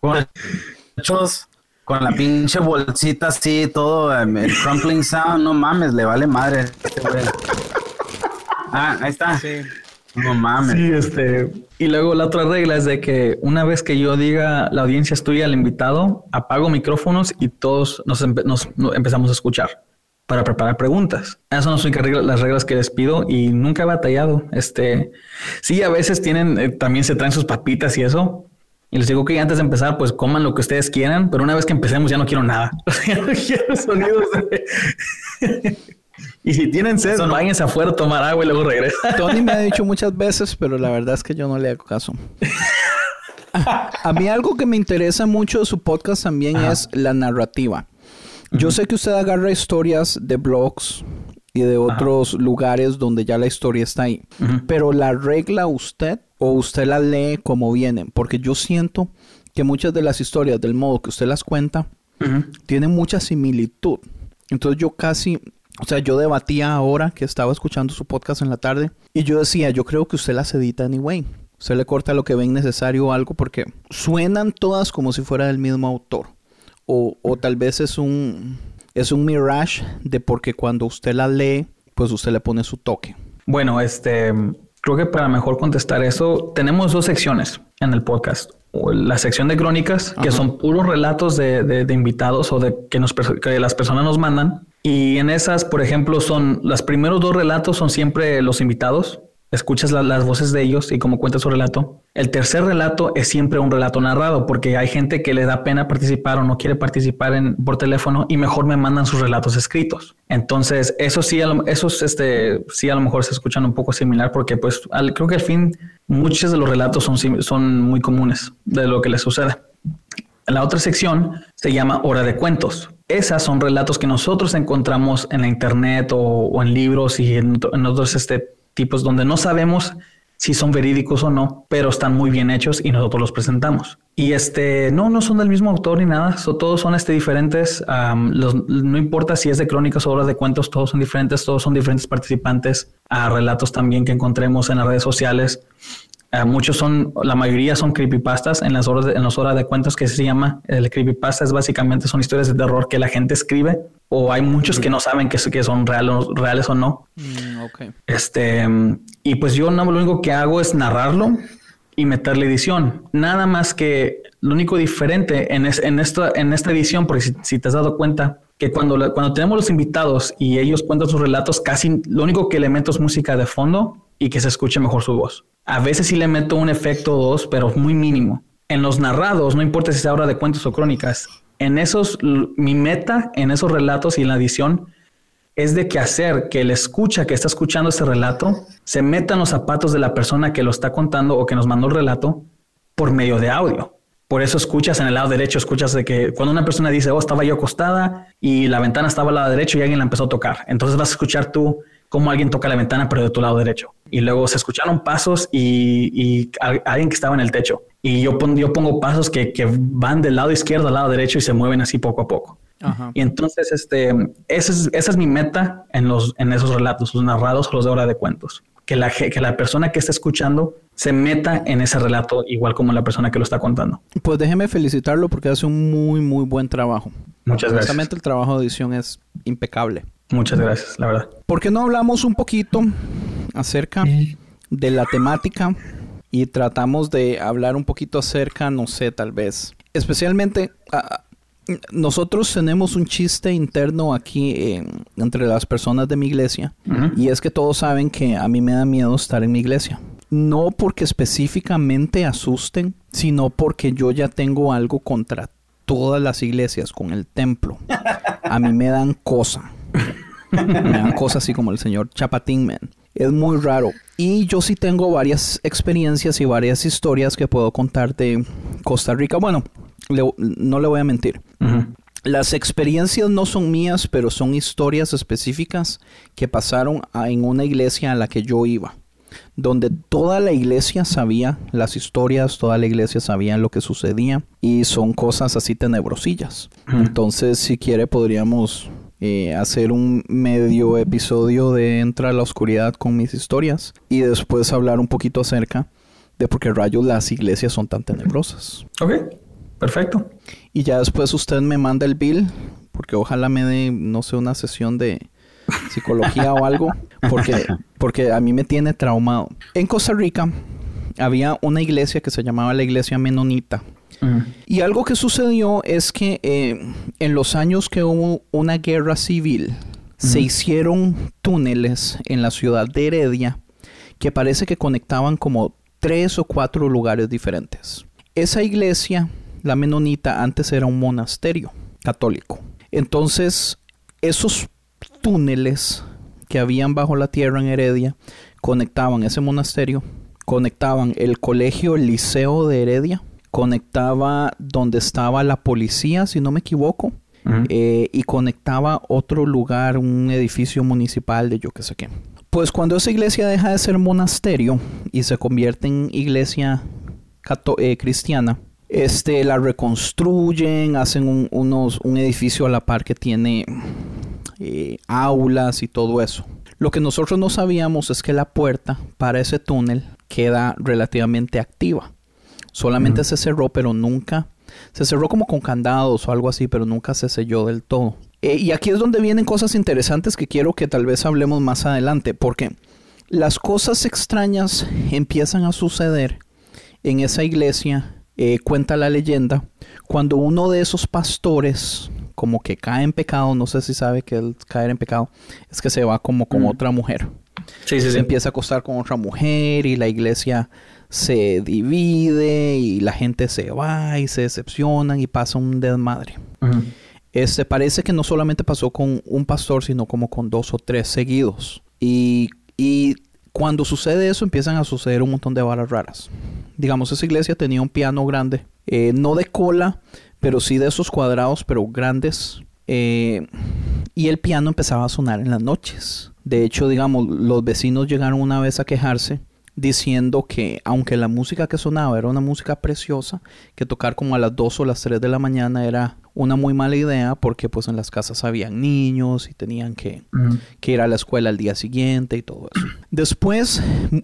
Con, con la pinche bolsita así, todo em, el crumpling sound. No mames, le vale madre este güey. Ah, ahí está. Sí. No mames. Sí, este. Y luego la otra regla es de que una vez que yo diga la audiencia es tuya, el invitado, apago micrófonos y todos nos, empezamos a escuchar para preparar preguntas. Esas son las reglas que les pido y nunca he batallado. Este, sí, a veces tienen, eh, también se traen sus papitas y eso. Y les digo que antes de empezar, pues coman lo que ustedes quieran, pero una vez que empecemos ya no quiero nada. Y si tienen sed, no. váyanse afuera a tomar agua y luego regresan. Tony me ha dicho muchas veces, pero la verdad es que yo no le hago caso. A mí algo que me interesa mucho de su podcast también es la narrativa. Yo sé que usted agarra historias de blogs y de otros lugares donde ya la historia está ahí. Pero la regla usted o usted la lee como vienen. Porque yo siento que muchas de las historias del modo que usted las cuenta tienen mucha similitud. Entonces yo casi o sea, yo debatía ahora que estaba escuchando su podcast en la tarde y yo decía, yo creo que usted las edita anyway. Usted le corta lo que ven necesario o algo porque suenan todas como si fuera del mismo autor. O, o tal vez es un, es un mirage de porque cuando usted la lee, pues usted le pone su toque. Bueno, este, creo que para mejor contestar eso, tenemos dos secciones en el podcast. La sección de crónicas, que son puros relatos de, de, invitados o de que, nos, que las personas nos mandan. Y en esas, por ejemplo, son los primeros dos relatos son siempre los invitados. Escuchas las voces de ellos y cómo cuenta su relato. El tercer relato es siempre un relato narrado porque hay gente que le da pena participar o no quiere participar en, por teléfono y mejor me mandan sus relatos escritos. Entonces, eso sí, esos este, sí a lo mejor se escuchan un poco similar porque pues creo que al fin muchos de los relatos son, son muy comunes de lo que les sucede. La otra sección se llama Hora de Cuentos. Esas son relatos que nosotros encontramos en la internet o, en libros y en, otros este, tipos donde no sabemos si son verídicos o no, pero están muy bien hechos y nosotros los presentamos. Y este, no, no son del mismo autor ni nada, todos son este, diferentes. no importa si es de crónicas o obras de cuentos, todos son diferentes, todos son diferentes participantes a relatos también que encontremos en las redes sociales. Eh, muchos son, la mayoría son creepypastas en las horas de, en las horas de cuentos que se llama. El creepypasta es básicamente son historias de terror que la gente escribe o hay muchos que no saben que, que son reales, reales o no. Mm, ok. Este, y pues yo no, lo único que hago es narrarlo y meterle edición. Nada más que lo único diferente en, es- en, esta, en esta edición, porque si, si te has dado cuenta que cuando, cuando tenemos los invitados y ellos cuentan sus relatos, casi lo único que le meto es música de fondo y que se escuche mejor su voz. A veces sí le meto un efecto o dos, pero muy mínimo. En los narrados, no importa si sea hora de cuentos o crónicas, en esos, mi meta en esos relatos y en la edición es de que hacer que el escucha que está escuchando este relato se meta en los zapatos de la persona que lo está contando o que nos mandó el relato por medio de audio. Por eso escuchas en el lado derecho, escuchas de que cuando una persona dice, oh, estaba yo acostada y la ventana estaba al lado derecho y alguien la empezó a tocar. Entonces vas a escuchar tú cómo alguien toca la ventana, pero de tu lado derecho. Y luego se escucharon pasos y, y a- alguien que estaba en el techo. Y yo, pon- yo pongo pasos que, que van del lado izquierdo al lado derecho y se mueven así poco a poco. Ajá. Y entonces, este, esa es, esa es mi meta en, los, en esos relatos, los narrados los de hora de cuentos. Que la, que la persona que está escuchando se meta en ese relato igual como la persona que lo está contando. Pues déjeme felicitarlo porque hace un muy, muy buen trabajo. Muchas gracias. El trabajo de edición es impecable. Muchas gracias, la verdad. ¿Por qué no hablamos un poquito acerca de la temática y tratamos de hablar un poquito acerca, no sé, tal vez, especialmente nosotros tenemos un chiste interno aquí eh, entre las personas de mi iglesia Ujú. y es que todos saben que a mí me da miedo estar en mi iglesia. No porque específicamente asusten, sino porque yo ya tengo algo contra todas las iglesias con el templo. A mí me dan cosa. Me dan cosas así como el señor Chapatín Man. Es muy raro. Y yo sí tengo varias experiencias y varias historias que puedo contar de Costa Rica. Bueno, le- no le voy a mentir. Las experiencias no son mías, pero son historias específicas que pasaron a- en una iglesia a la que yo iba. Donde toda la iglesia sabía las historias, toda la iglesia sabía lo que sucedía y son cosas así tenebrosillas. Entonces, si quiere, podríamos eh, hacer un medio episodio de Entra a la Oscuridad con mis historias y después hablar un poquito acerca de por qué rayos las iglesias son tan tenebrosas. Ok, perfecto. Y ya después usted me manda el bill, porque ojalá me dé, no sé, una sesión de psicología o algo, porque, porque a mí me tiene traumado. En Costa Rica había una iglesia que se llamaba la iglesia menonita. Y algo que sucedió es que eh, en los años que hubo una guerra civil, se hicieron túneles en la ciudad de Heredia que parece que conectaban como tres o cuatro lugares diferentes. Esa iglesia, la menonita, antes era un monasterio católico. Entonces, esos túneles que habían bajo la tierra en Heredia conectaban ese monasterio, conectaban el colegio el liceo de Heredia, conectaba donde estaba la policía, si no me equivoco, eh, y conectaba otro lugar, un edificio municipal de yo qué sé qué. Pues cuando esa iglesia deja de ser monasterio y se convierte en iglesia eh, cristiana, este, la reconstruyen, hacen un, unos, un edificio a la par que tiene eh, aulas y todo eso. Lo que nosotros no sabíamos es que la puerta para ese túnel queda relativamente activa. Solamente se cerró, pero nunca. Se cerró como con candados o algo así, pero nunca se selló del todo. Eh, y aquí es donde vienen cosas interesantes que quiero que tal vez hablemos más adelante, porque las cosas extrañas empiezan a suceder en esa iglesia, eh, cuenta la leyenda, cuando uno de esos pastores como que cae en pecado, no sé si sabe que el caer en pecado es que se va como con Mm. otra mujer Sí, sí, se sí. empieza a acostar con otra mujer y la iglesia se divide y la gente se va y se decepcionan y pasa un desmadre. Este parece que no solamente pasó con un pastor, sino como con dos o tres seguidos. Y, y cuando sucede eso, empiezan a suceder un montón de varas raras. Digamos, esa iglesia tenía un piano grande, eh, no de cola, pero sí de esos cuadrados, pero grandes. Eh, y el piano empezaba a sonar en las noches. De hecho, digamos, los vecinos llegaron una vez a quejarse diciendo que aunque la música que sonaba era una música preciosa, que tocar como a las 2 o las 3 de la mañana era una muy mala idea porque pues en las casas habían niños y tenían que, que ir a la escuela al día siguiente y todo eso. Después,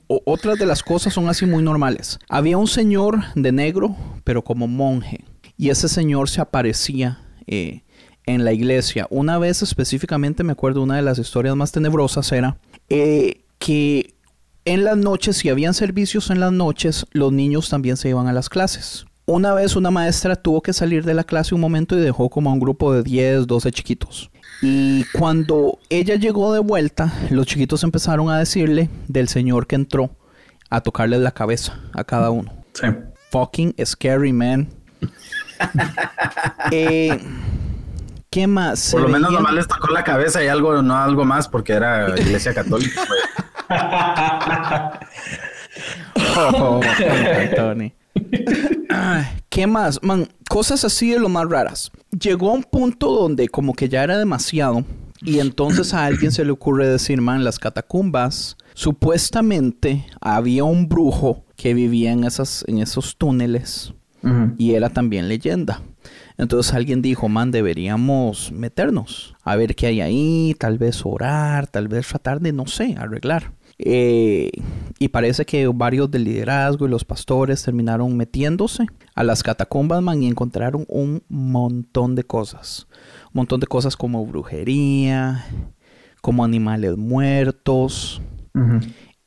otras de las cosas son así muy normales. Había un señor de negro, pero como monje, y ese señor se aparecía eh, en la iglesia. Una vez específicamente me acuerdo una de las historias más tenebrosas era eh, que en las noches, si habían servicios en las noches, los niños también se iban a las clases. Una vez una maestra tuvo que salir de la clase un momento y dejó como a un grupo de 10, 12 chiquitos. Y cuando ella llegó de vuelta, los chiquitos empezaron a decirle del señor que entró a tocarle la cabeza a cada uno. Sí. Fucking scary, man. Eh, ¿Qué más? Por lo menos veía- nomás les tocó la cabeza y algo, no algo más, porque era iglesia católica. Oh, Tony. ¿Qué más? Man, cosas así de lo más raras. Llegó a un punto donde como que ya era demasiado y entonces a alguien se le ocurre decir, man, las catacumbas, supuestamente había un brujo que vivía en, esas, en esos túneles Y era también leyenda. Entonces alguien dijo, man, deberíamos meternos a ver qué hay ahí, tal vez orar, tal vez tratar de, no sé, arreglar. Eh, y parece que varios del liderazgo y los pastores terminaron metiéndose a las catacumbas, man, y encontraron un montón de cosas. Un montón de cosas como brujería, como animales muertos.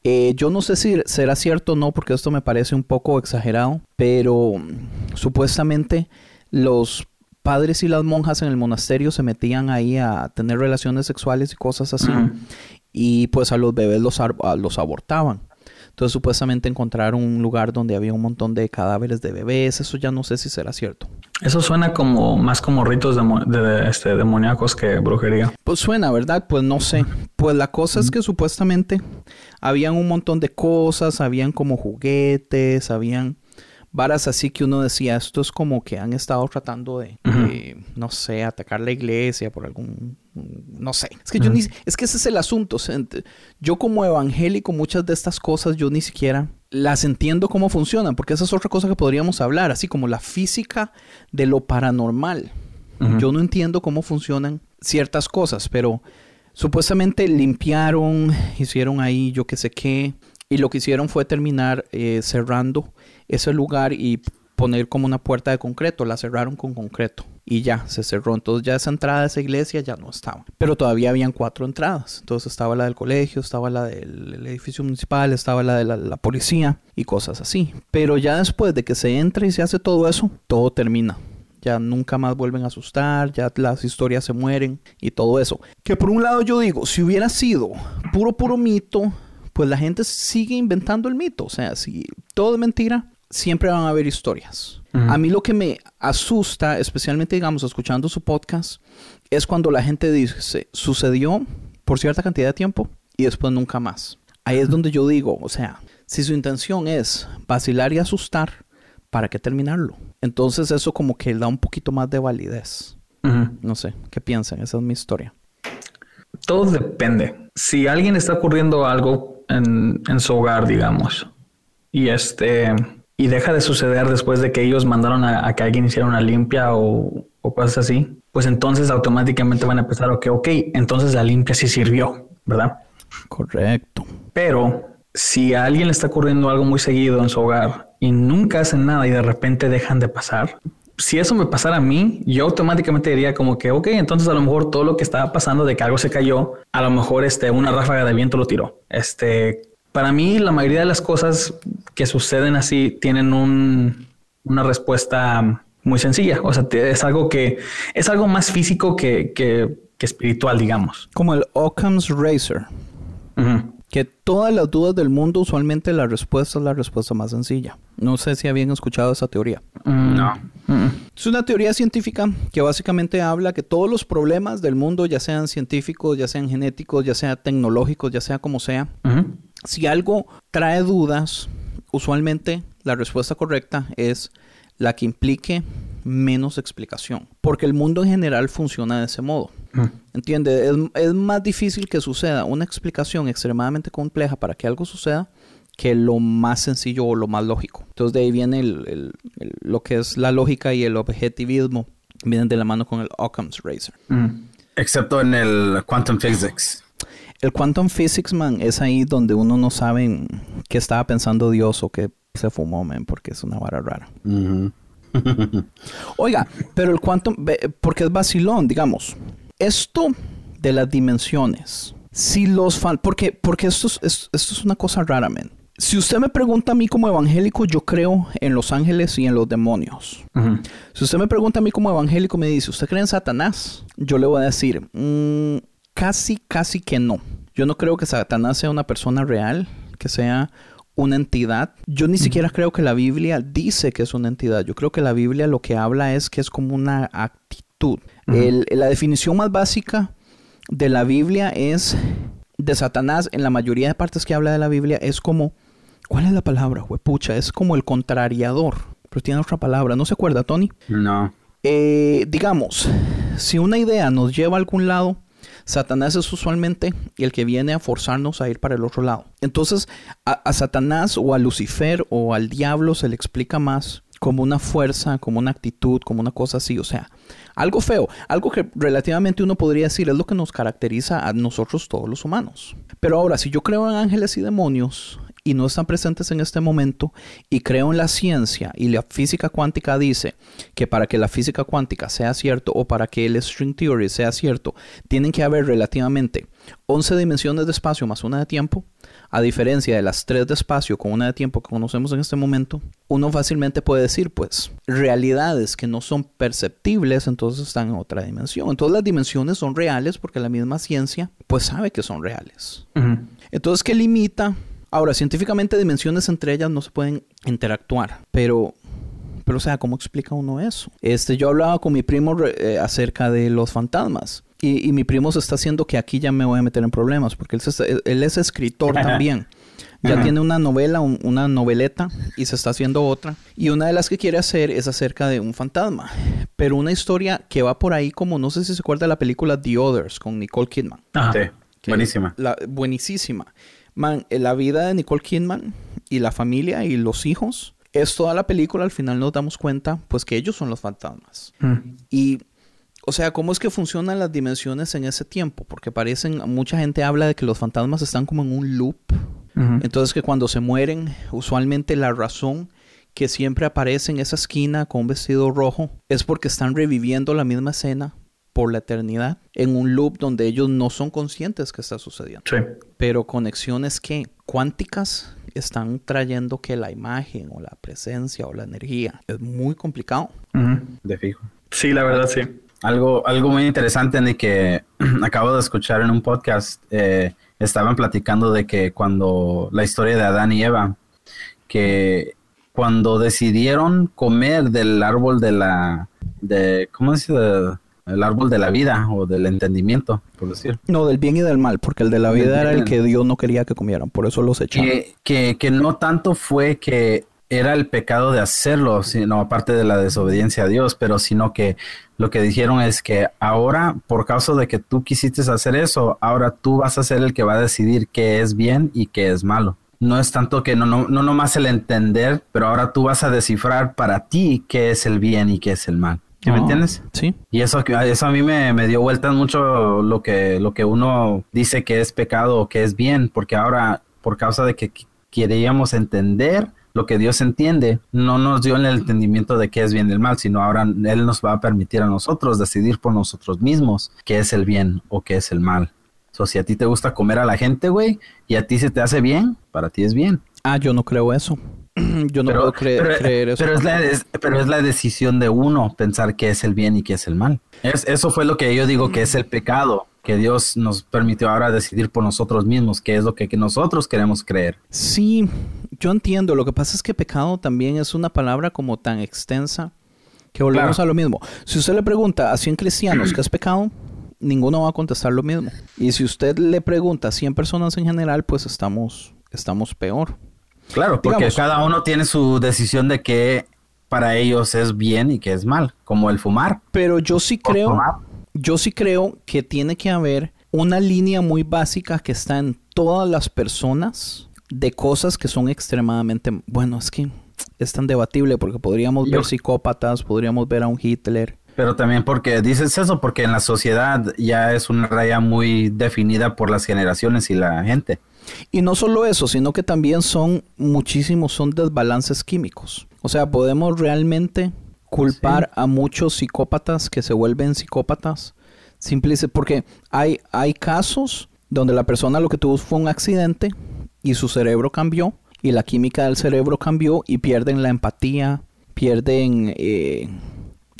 Eh, yo no sé si será cierto o no, porque esto me parece un poco exagerado, pero mm, supuestamente los padres y las monjas en el monasterio se metían ahí a tener relaciones sexuales y cosas así, y pues a los bebés los, los abortaban. Entonces supuestamente encontraron un lugar donde había un montón de cadáveres de bebés, eso ya no sé si será cierto. Eso suena como más como ritos de, de- este, demoníacos que brujería. Pues suena, ¿verdad? Pues no sé. Pues la cosa es que supuestamente habían un montón de cosas, habían como juguetes, habían varas así que uno decía, esto es como que han estado tratando de, de, no sé, atacar la iglesia por algún, no sé. Es que yo ni, es que ese es el asunto. Yo como evangélico muchas de estas cosas yo ni siquiera las entiendo cómo funcionan, porque esa es otra cosa que podríamos hablar, así como la física de lo paranormal. Yo no entiendo cómo funcionan ciertas cosas, pero supuestamente limpiaron, hicieron ahí yo qué sé qué, y lo que hicieron fue terminar eh, cerrando ese lugar y poner como una puerta de concreto, la cerraron con concreto y ya se cerró. Entonces ya esa entrada de esa iglesia ya no estaba. Pero todavía habían cuatro entradas. Entonces estaba la del colegio, estaba la del el edificio municipal, estaba la de la, la policía y cosas así. Pero ya después de que se entra y se hace todo eso, todo termina. Ya nunca más vuelven a asustar, ya las historias se mueren y todo eso. Que por un lado yo digo, si hubiera sido puro, puro mito, pues la gente sigue inventando el mito. O sea, si todo es mentira, siempre van a haber historias. A mí lo que me asusta, especialmente, digamos, escuchando su podcast, es cuando la gente dice, sucedió por cierta cantidad de tiempo y después nunca más. Ahí es donde yo digo, o sea, si su intención es vacilar y asustar, ¿para qué terminarlo? Entonces eso como que da un poquito más de validez. No sé, ¿qué piensan? Esa es mi historia. Todo depende. Si alguien está ocurriendo algo en, en su hogar, digamos, y este y deja de suceder después de que ellos mandaron a, a que alguien hiciera una limpia o, o cosas así, pues entonces automáticamente van a empezar, ok, ok, entonces la limpia sí sirvió, ¿verdad? Correcto. Pero si a alguien le está ocurriendo algo muy seguido en su hogar y nunca hacen nada y de repente dejan de pasar, si eso me pasara a mí, yo automáticamente diría como que, ok, entonces a lo mejor todo lo que estaba pasando de que algo se cayó, a lo mejor este, una ráfaga de viento lo tiró. Este, para mí, la mayoría de las cosas que suceden así tienen un, una respuesta muy sencilla. O sea, te- es algo que es algo más físico que, que, que espiritual, digamos. Como el Occam's Razor. Que todas las dudas del mundo, usualmente la respuesta es la respuesta más sencilla. No sé si habían escuchado esa teoría. Mm, No. mm. Es una teoría científica que básicamente habla que todos los problemas del mundo, ya sean científicos, ya sean genéticos, ya sean tecnológicos, ya sea como sea. Si algo trae dudas, usualmente la respuesta correcta es la que implique menos explicación. Porque el mundo en general funciona de ese modo. Ujú. ¿Entiende? Es, es más difícil que suceda una explicación extremadamente compleja para que algo suceda que lo más sencillo o lo más lógico. Entonces de ahí viene el- el- el- lo que es la lógica y el objetivismo. Vienen de la mano con el Occam's Razor. Ujú. Excepto en el Quantum Physics. El Quantum Physics, man, es ahí donde uno no sabe qué estaba pensando Dios o qué se fumó, man, porque es una vara rara. Oiga, pero el Quantum, porque es vacilón, digamos. Esto de las dimensiones, si los fan, porque, porque esto es, es- esto es una cosa rara, man. Si usted me pregunta a mí como evangélico, yo creo en los ángeles y en los demonios. Si usted me pregunta a mí como evangélico, me dice, ¿usted cree en Satanás? Yo le voy a decir, "Mm, casi, casi que no. Yo no creo que Satanás sea una persona real, que sea una entidad. Yo ni siquiera creo que la Biblia dice que es una entidad. Yo creo que la Biblia lo que habla es que es como una actitud. El- la definición más básica de la Biblia es de Satanás, en la mayoría de partes que habla de la Biblia, es como, ¿cuál es la palabra, huepucha? Es como el contrariador. Pero tiene otra palabra. ¿No se acuerda, Tony? No. Eh, digamos, si una idea nos lleva a algún lado, Satanás es usualmente el que viene a forzarnos a ir para el otro lado. Entonces, a, Satanás o a Lucifer o al diablo se le explica más como una fuerza, como una actitud, como una cosa así. O sea, algo feo, algo que relativamente uno podría decir es lo que nos caracteriza a nosotros todos los humanos. Pero ahora, si yo creo en ángeles y demonios y no están presentes en este momento y creo en la ciencia y la física cuántica dice que para que la física cuántica sea cierto o para que el string theory sea cierto, tienen que haber relativamente 11 dimensiones de espacio más una de tiempo, a diferencia de las 3 de espacio con una de tiempo que conocemos en este momento, uno fácilmente puede decir, pues, realidades que no son perceptibles, entonces están en otra dimensión. Entonces las dimensiones son reales porque la misma ciencia, pues, sabe que son reales. Entonces, ¿qué limita? Ahora, científicamente dimensiones entre ellas no se pueden interactuar, pero, pero o sea, ¿cómo explica uno eso? Este, yo hablaba con mi primo eh, acerca de los fantasmas y, y mi primo se está haciendo que aquí ya me voy a meter en problemas porque él, se está- él es escritor también. Ya Ajá. tiene una novela, un- una noveleta y se está haciendo otra. Y una de las que quiere hacer es acerca de un fantasma. Pero una historia que va por ahí como, no sé si se acuerda de la película The Others con Nicole Kidman. Ajá. Sí. Buenísima. La, buenísima. Man, eh, la vida de Nicole Kidman y la familia y los hijos es toda la película. Al final nos damos cuenta, pues, que ellos son los fantasmas. Ujú. Y, o sea, ¿cómo es que funcionan las dimensiones en ese tiempo? Porque parecen, mucha gente habla de que los fantasmas están como en un loop. Entonces, que cuando se mueren, usualmente la razón que siempre aparece en esa esquina con un vestido rojo es porque están reviviendo la misma escena por la eternidad en un loop donde ellos no son conscientes que está sucediendo Sí. pero conexiones que cuánticas están trayendo que la imagen o la presencia o la energía es muy complicado. De fijo. Sí, la verdad, sí. Algo, algo muy interesante de que acabo de escuchar en un podcast, eh, estaban platicando de que cuando la historia de Adán y Eva, que cuando decidieron comer del árbol de la, de, ¿cómo se dice? El árbol de la vida o del entendimiento, por decir. No, del bien y del mal, porque el de la Del vida era el que Dios no quería que comieran, por eso los echaron. Que, que, que no tanto fue que era el pecado de hacerlo, sino aparte de la desobediencia a Dios, pero sino que lo que dijeron es que ahora, por causa de que tú quisiste hacer eso, ahora tú vas a ser el que va a decidir qué es bien y qué es malo. No es tanto que no, no, no nomás el entender, pero ahora tú vas a descifrar para ti qué es el bien y qué es el mal. ¿Sí me Ah, entiendes? Sí. Y eso, eso a mí me, me dio vueltas mucho lo que, lo que uno dice que es pecado o que es bien, porque ahora, por causa de que qu- queríamos entender lo que Dios entiende, no nos dio el entendimiento de qué es bien y el mal, sino ahora Él nos va a permitir a nosotros decidir por nosotros mismos qué es el bien o qué es el mal. So, si a ti te gusta comer a la gente, güey, y a ti se te hace bien, para ti es bien. Ah, yo no creo eso. yo no puedo cre- pero- creer eso. pero es, la, es- pero es la decisión de uno pensar qué es el bien y qué es el mal. Es, eso fue lo que yo digo que es el pecado, que Dios nos permitió ahora decidir por nosotros mismos qué es lo que, que nosotros queremos creer. Sí, yo entiendo. Lo que pasa es que pecado también es una palabra como tan extensa que volvemos Claro. a lo mismo. Si usted le pregunta a 100 cristianos qué es pecado, ninguno va a contestar lo mismo. Y si usted le pregunta a 100 personas en general, pues estamos, estamos peor. Claro, porque Digamos- cada uno tiene su decisión de qué para ellos es bien y qué es mal, como el fumar. Pero yo sí creo, yo sí creo que tiene que haber una línea muy básica que está en todas las personas de cosas que son extremadamente, bueno, es que es tan debatible porque podríamos ver psicópatas, podríamos ver a un Hitler. Pero también porque dices eso, porque en la sociedad ya es una raya muy definida por las generaciones y la gente. Y no solo eso, sino que también son muchísimos, son desbalances químicos. O sea, podemos realmente culpar a muchos psicópatas que se vuelven psicópatas. Simple porque hay, hay casos donde la persona lo que tuvo fue un accidente y su cerebro cambió y la química del cerebro cambió y pierden la empatía, pierden eh,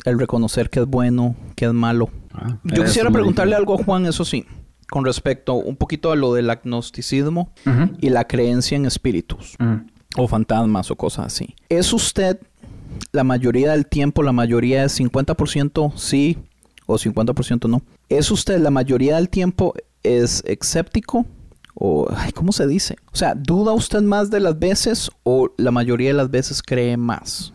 el reconocer que es bueno, que es malo. Ah, Yo quisiera preguntarle algo a Juan, eso sí, con respecto un poquito a lo del agnosticismo y la creencia en espíritus o fantasmas o cosas así. ¿Es usted la mayoría del tiempo, la mayoría es 50% sí o 50% no? ¿Es usted la mayoría del tiempo es escéptico o cómo se dice? O sea, ¿duda usted más de las veces o la mayoría de las veces cree más?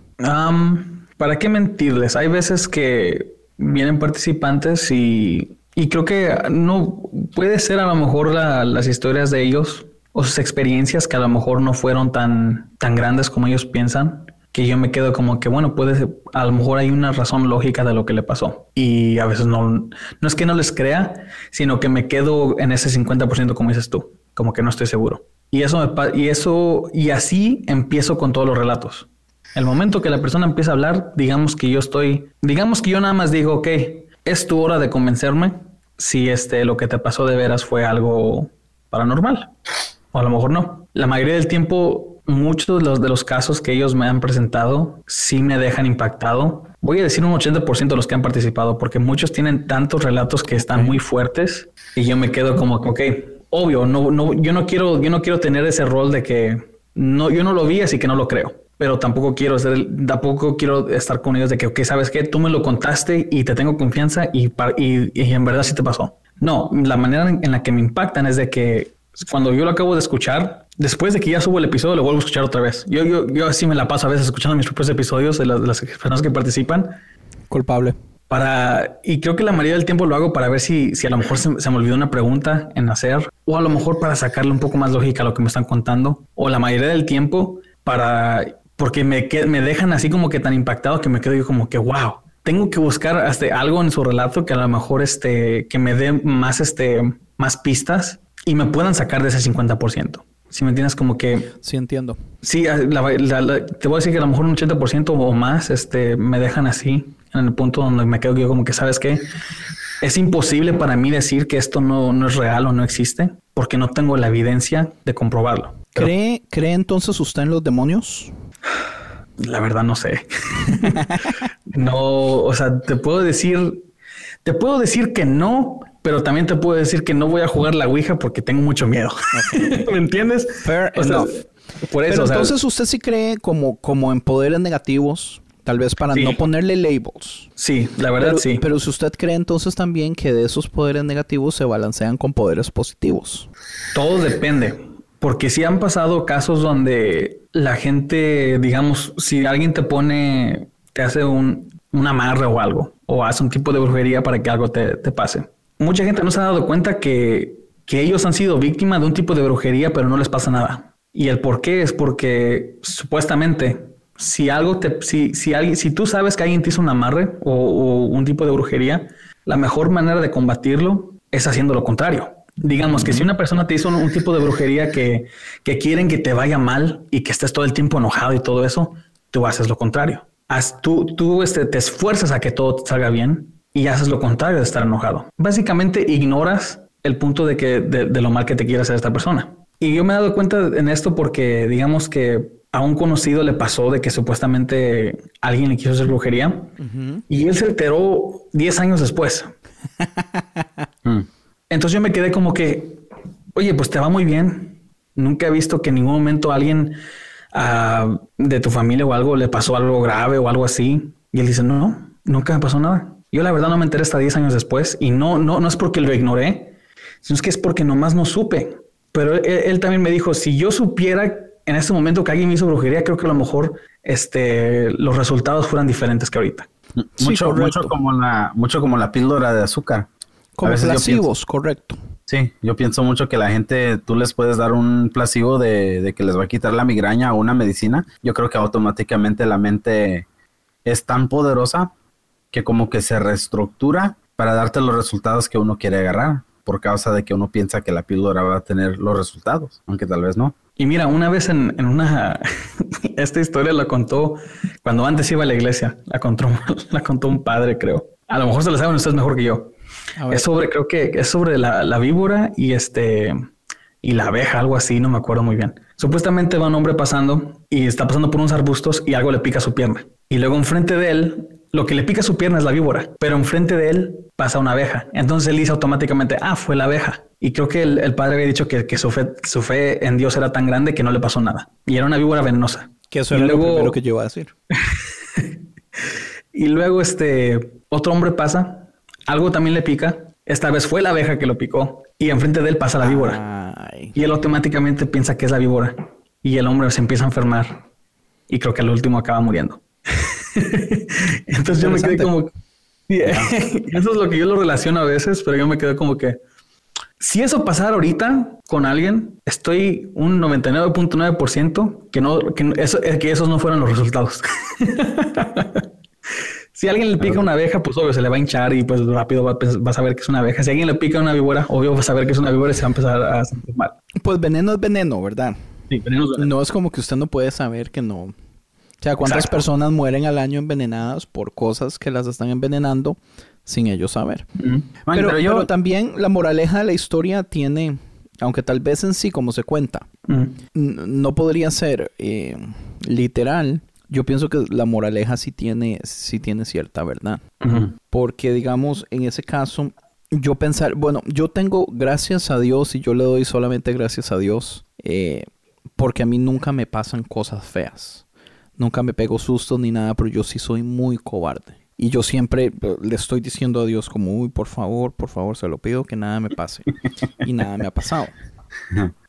¿Para qué mentirles? Hay veces que vienen participantes y, creo que no puede ser a lo mejor las historias de ellos o sus experiencias que a lo mejor no fueron tan, tan grandes como ellos piensan que yo me quedo como que, bueno, puede ser, a lo mejor hay una razón lógica de lo que le pasó. Y a veces no, no es que no les crea, sino que me quedo en ese 50% como dices tú, como que no estoy seguro. Y eso, me, y eso, y así empiezo con todos los relatos. El momento que la persona empieza a hablar, digamos que yo estoy, digamos que yo nada más digo, ok, es tu hora de convencerme si este, lo que te pasó de veras fue algo paranormal. O a lo mejor no. La mayoría del tiempo muchos de los, de los casos que ellos me han presentado sí me dejan impactado. Voy a decir un 80% de los que han participado, porque muchos tienen tantos relatos que están muy fuertes y yo me quedo como, ok, obvio, no, no, yo no quiero, yo no quiero tener ese rol de que no, yo no lo vi, así que no lo creo. Pero tampoco quiero ser, tampoco quiero estar con ellos de que, ok, sabes que tú me lo contaste y te tengo confianza y, y, y en verdad sí te pasó. No, la manera en la que me impactan es de que cuando yo lo acabo de escuchar, después de que ya subo el episodio, lo vuelvo a escuchar otra vez. Yo, yo, yo así me la paso a veces escuchando mis propios episodios de, las personas que participan. Culpable. Para, y creo que la mayoría del tiempo lo hago para ver si, si a lo mejor se, me olvidó una pregunta en hacer, o a lo mejor para sacarle un poco más lógica a lo que me están contando, o la mayoría del tiempo para, porque me, me dejan así como que tan impactado que me quedo yo como que, wow, tengo que buscar hasta algo en su relato que a lo mejor este, que me dé más, este, más pistas y me puedan sacar de ese 50%. Si me entiendes, como que... Sí, entiendo. Sí, te voy a decir que a lo mejor un 80% o más este, me dejan así, en el punto donde me quedo yo como que, ¿sabes qué? Es imposible para mí decir que esto no, no es real o no existe, porque no tengo la evidencia de comprobarlo. ¿Cree, ¿Cree entonces usted en los demonios? La verdad no sé. no, o sea, te puedo decir, te puedo decir que no, pero también te puedo decir que no voy a jugar la Ouija porque tengo mucho miedo. ¿Me entiendes? Fair enough. Por eso. Pero entonces usted sí cree como, como en poderes negativos, tal vez para no ponerle labels. Sí, la verdad sí. Pero si usted cree entonces también que de esos poderes negativos se balancean con poderes positivos. Todo depende. Porque si han pasado casos donde la gente, digamos, si alguien te pone, te hace un, un amarre o algo, o hace un tipo de brujería para que algo te, te pase mucha gente no se ha dado cuenta que, ellos han sido víctimas de un tipo de brujería, pero no les pasa nada. Y el por qué es porque supuestamente si algo te, si, si alguien, si tú sabes que alguien te hizo un amarre o, un tipo de brujería, la mejor manera de combatirlo es haciendo lo contrario. Digamos que si una persona te hizo un, tipo de brujería que, que, quieren que te vaya mal y que estés todo el tiempo enojado y todo eso, tú haces lo contrario. Haz, tú tú este, te esfuerzas a que todo salga bien y haces lo contrario de estar enojado. Básicamente ignoras el punto de que de, lo mal que te quiere hacer esta persona. Y yo me he dado cuenta en esto porque digamos que a un conocido le pasó de que supuestamente alguien le quiso hacer brujería y él se enteró 10 años después. Mm. Entonces yo me quedé como que, oye, pues te va muy bien. Nunca he visto que en ningún momento alguien ah, de tu familia o algo le pasó algo grave o algo así. Y él dice, no, nunca me pasó nada. Yo la verdad no me enteré hasta 10 años después y no, no, no es porque lo ignoré, sino es que es porque nomás no supe. Pero él, también me dijo, si yo supiera en este momento que alguien me hizo brujería, creo que a lo mejor este, los resultados fueran diferentes que ahorita. mucho, mucho, como la, mucho como la píldora de azúcar. Como placebos, correcto. Sí, yo pienso mucho que la gente, tú les puedes dar un placebo de, de que les va a quitar la migraña o una medicina. Yo creo que automáticamente la mente es tan poderosa que como que se reestructura para darte los resultados que uno quiere agarrar por causa de que uno piensa que la píldora va a tener los resultados, aunque tal vez no. Y mira, una vez en, en una, esta historia la contó cuando antes iba a la iglesia, la contó, la contó un padre, creo. A lo mejor se la saben ustedes mejor que yo. Es sobre, creo que es sobre la, la víbora y este y la abeja, algo así, no me acuerdo muy bien. Supuestamente va un hombre pasando y está pasando por unos arbustos y algo le pica su pierna. Y luego enfrente de él, lo que le pica su pierna es la víbora, pero enfrente de él pasa una abeja. Entonces él dice automáticamente, ah, fue la abeja. Y creo que el, el padre había dicho que, que su, fe, su fe en Dios era tan grande que no le pasó nada. Y era una víbora venenosa. Que eso Y era lo luego- primero que yo iba a decir. Y luego este otro hombre pasa, algo también le pica. Esta vez fue la abeja que lo picó y enfrente de él pasa la víbora. Ay. Y él automáticamente piensa que es la víbora y el hombre se empieza a enfermar y creo que al último acaba muriendo. Entonces yo me quedé como... Sí, Eso es lo que yo lo relaciono a veces, pero yo me quedé como que... Si eso pasara ahorita con alguien, estoy un 99.9% que no, que eso, eh, que esos no fueron los resultados. si alguien le pica una abeja, pues obvio se le va a hinchar y pues rápido va a, pens- va a saber que es una abeja. Si alguien le pica una víbora, obvio va a saber que es una víbora y se va a empezar a sentir mal. Pues veneno es veneno, ¿verdad? Sí, venenos, venenos. No es como que usted no puede saber que no. O sea, ¿cuántas Exacto. personas mueren al año envenenadas por cosas que las están envenenando sin ellos saber? Man, pero, pero yo, pero también la moraleja de la historia tiene, aunque tal vez en sí, como se cuenta, no podría ser eh, literal. Yo pienso que la moraleja sí tiene, sí tiene cierta verdad. Porque, digamos, en ese caso, yo pensar, bueno, yo tengo gracias a Dios y yo le doy solamente gracias a Dios, eh, porque a mí nunca me pasan cosas feas. Nunca me pego sustos ni nada, pero yo sí soy muy cobarde. Y yo siempre eh, le estoy diciendo a Dios como, uy, por favor, por favor, se lo pido que nada me pase. y nada me ha pasado.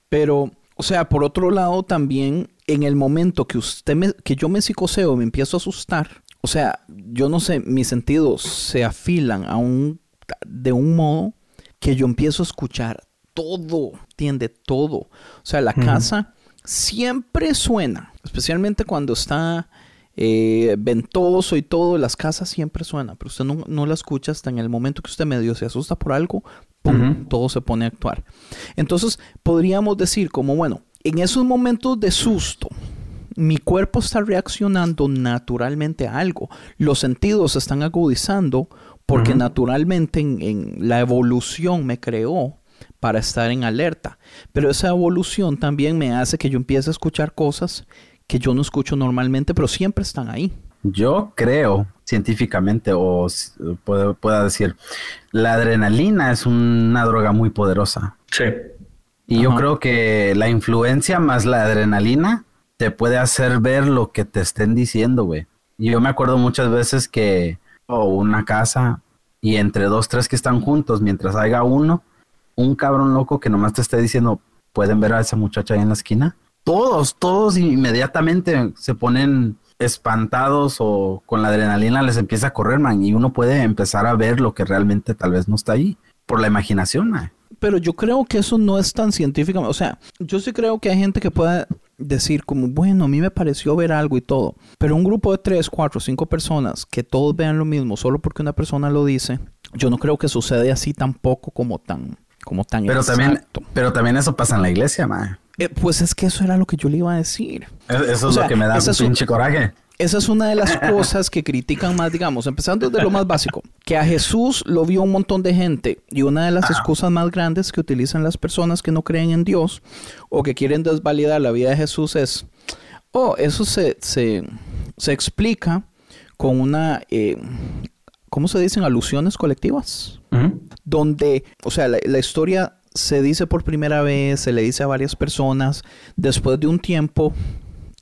Pero, o sea, por otro lado, también en el momento que usted me, que yo me psicoseo, me empiezo a asustar. O sea, yo no sé, mis sentidos se afilan a un de un modo que yo empiezo a escuchar todo, entiende todo. O sea, la casa siempre suena, especialmente cuando está eh, ventoso y todo, las casas siempre suenan, pero usted no, no la escucha hasta en el momento que usted medio se asusta por algo, ¡pum! Todo se pone a actuar. Entonces, podríamos decir como, bueno, en esos momentos de susto, mi cuerpo está reaccionando naturalmente a algo. Los sentidos se están agudizando porque naturalmente en, en la evolución me creó para estar en alerta. Pero esa evolución también me hace que yo empiece a escuchar cosas que yo no escucho normalmente, pero siempre están ahí. yo creo científicamente, o puedo, pueda decir, la adrenalina es una droga muy poderosa. Sí. Y yo creo que la influencia más la adrenalina te puede hacer ver lo que te estén diciendo, güey. Y yo me acuerdo muchas veces que o una casa y entre dos, tres que están juntos, mientras haya uno, un cabrón loco que nomás te esté diciendo, pueden ver a esa muchacha ahí en la esquina. Todos, todos inmediatamente se ponen espantados o con la adrenalina les empieza a correr, man, y uno puede empezar a ver lo que realmente tal vez no está ahí por la imaginación, man. Pero yo creo que eso no es tan científico. O sea, yo sí creo que hay gente que pueda decir como, bueno, a mí me pareció ver algo y todo. Pero un grupo de tres, cuatro, cinco personas que todos vean lo mismo solo porque una persona lo dice, yo no creo que sucede así tampoco como tan, como tan Pero también, exacto. pero también eso pasa en la iglesia, man. Eh, pues es que eso era lo que yo le iba a decir. Es- Eso O es sea, lo que me da un- pinche coraje. Esa es una de las cosas que critican más, digamos, empezando desde lo más básico, que a Jesús lo vio un montón de gente y una de las excusas más grandes que utilizan las personas que no creen en Dios o que quieren desvalidar la vida de Jesús es, oh, eso se, se, se explica con una, eh, ¿cómo se dicen? Alusiones colectivas. Donde, o sea, la, la historia se dice por primera vez, se le dice a varias personas, después de un tiempo,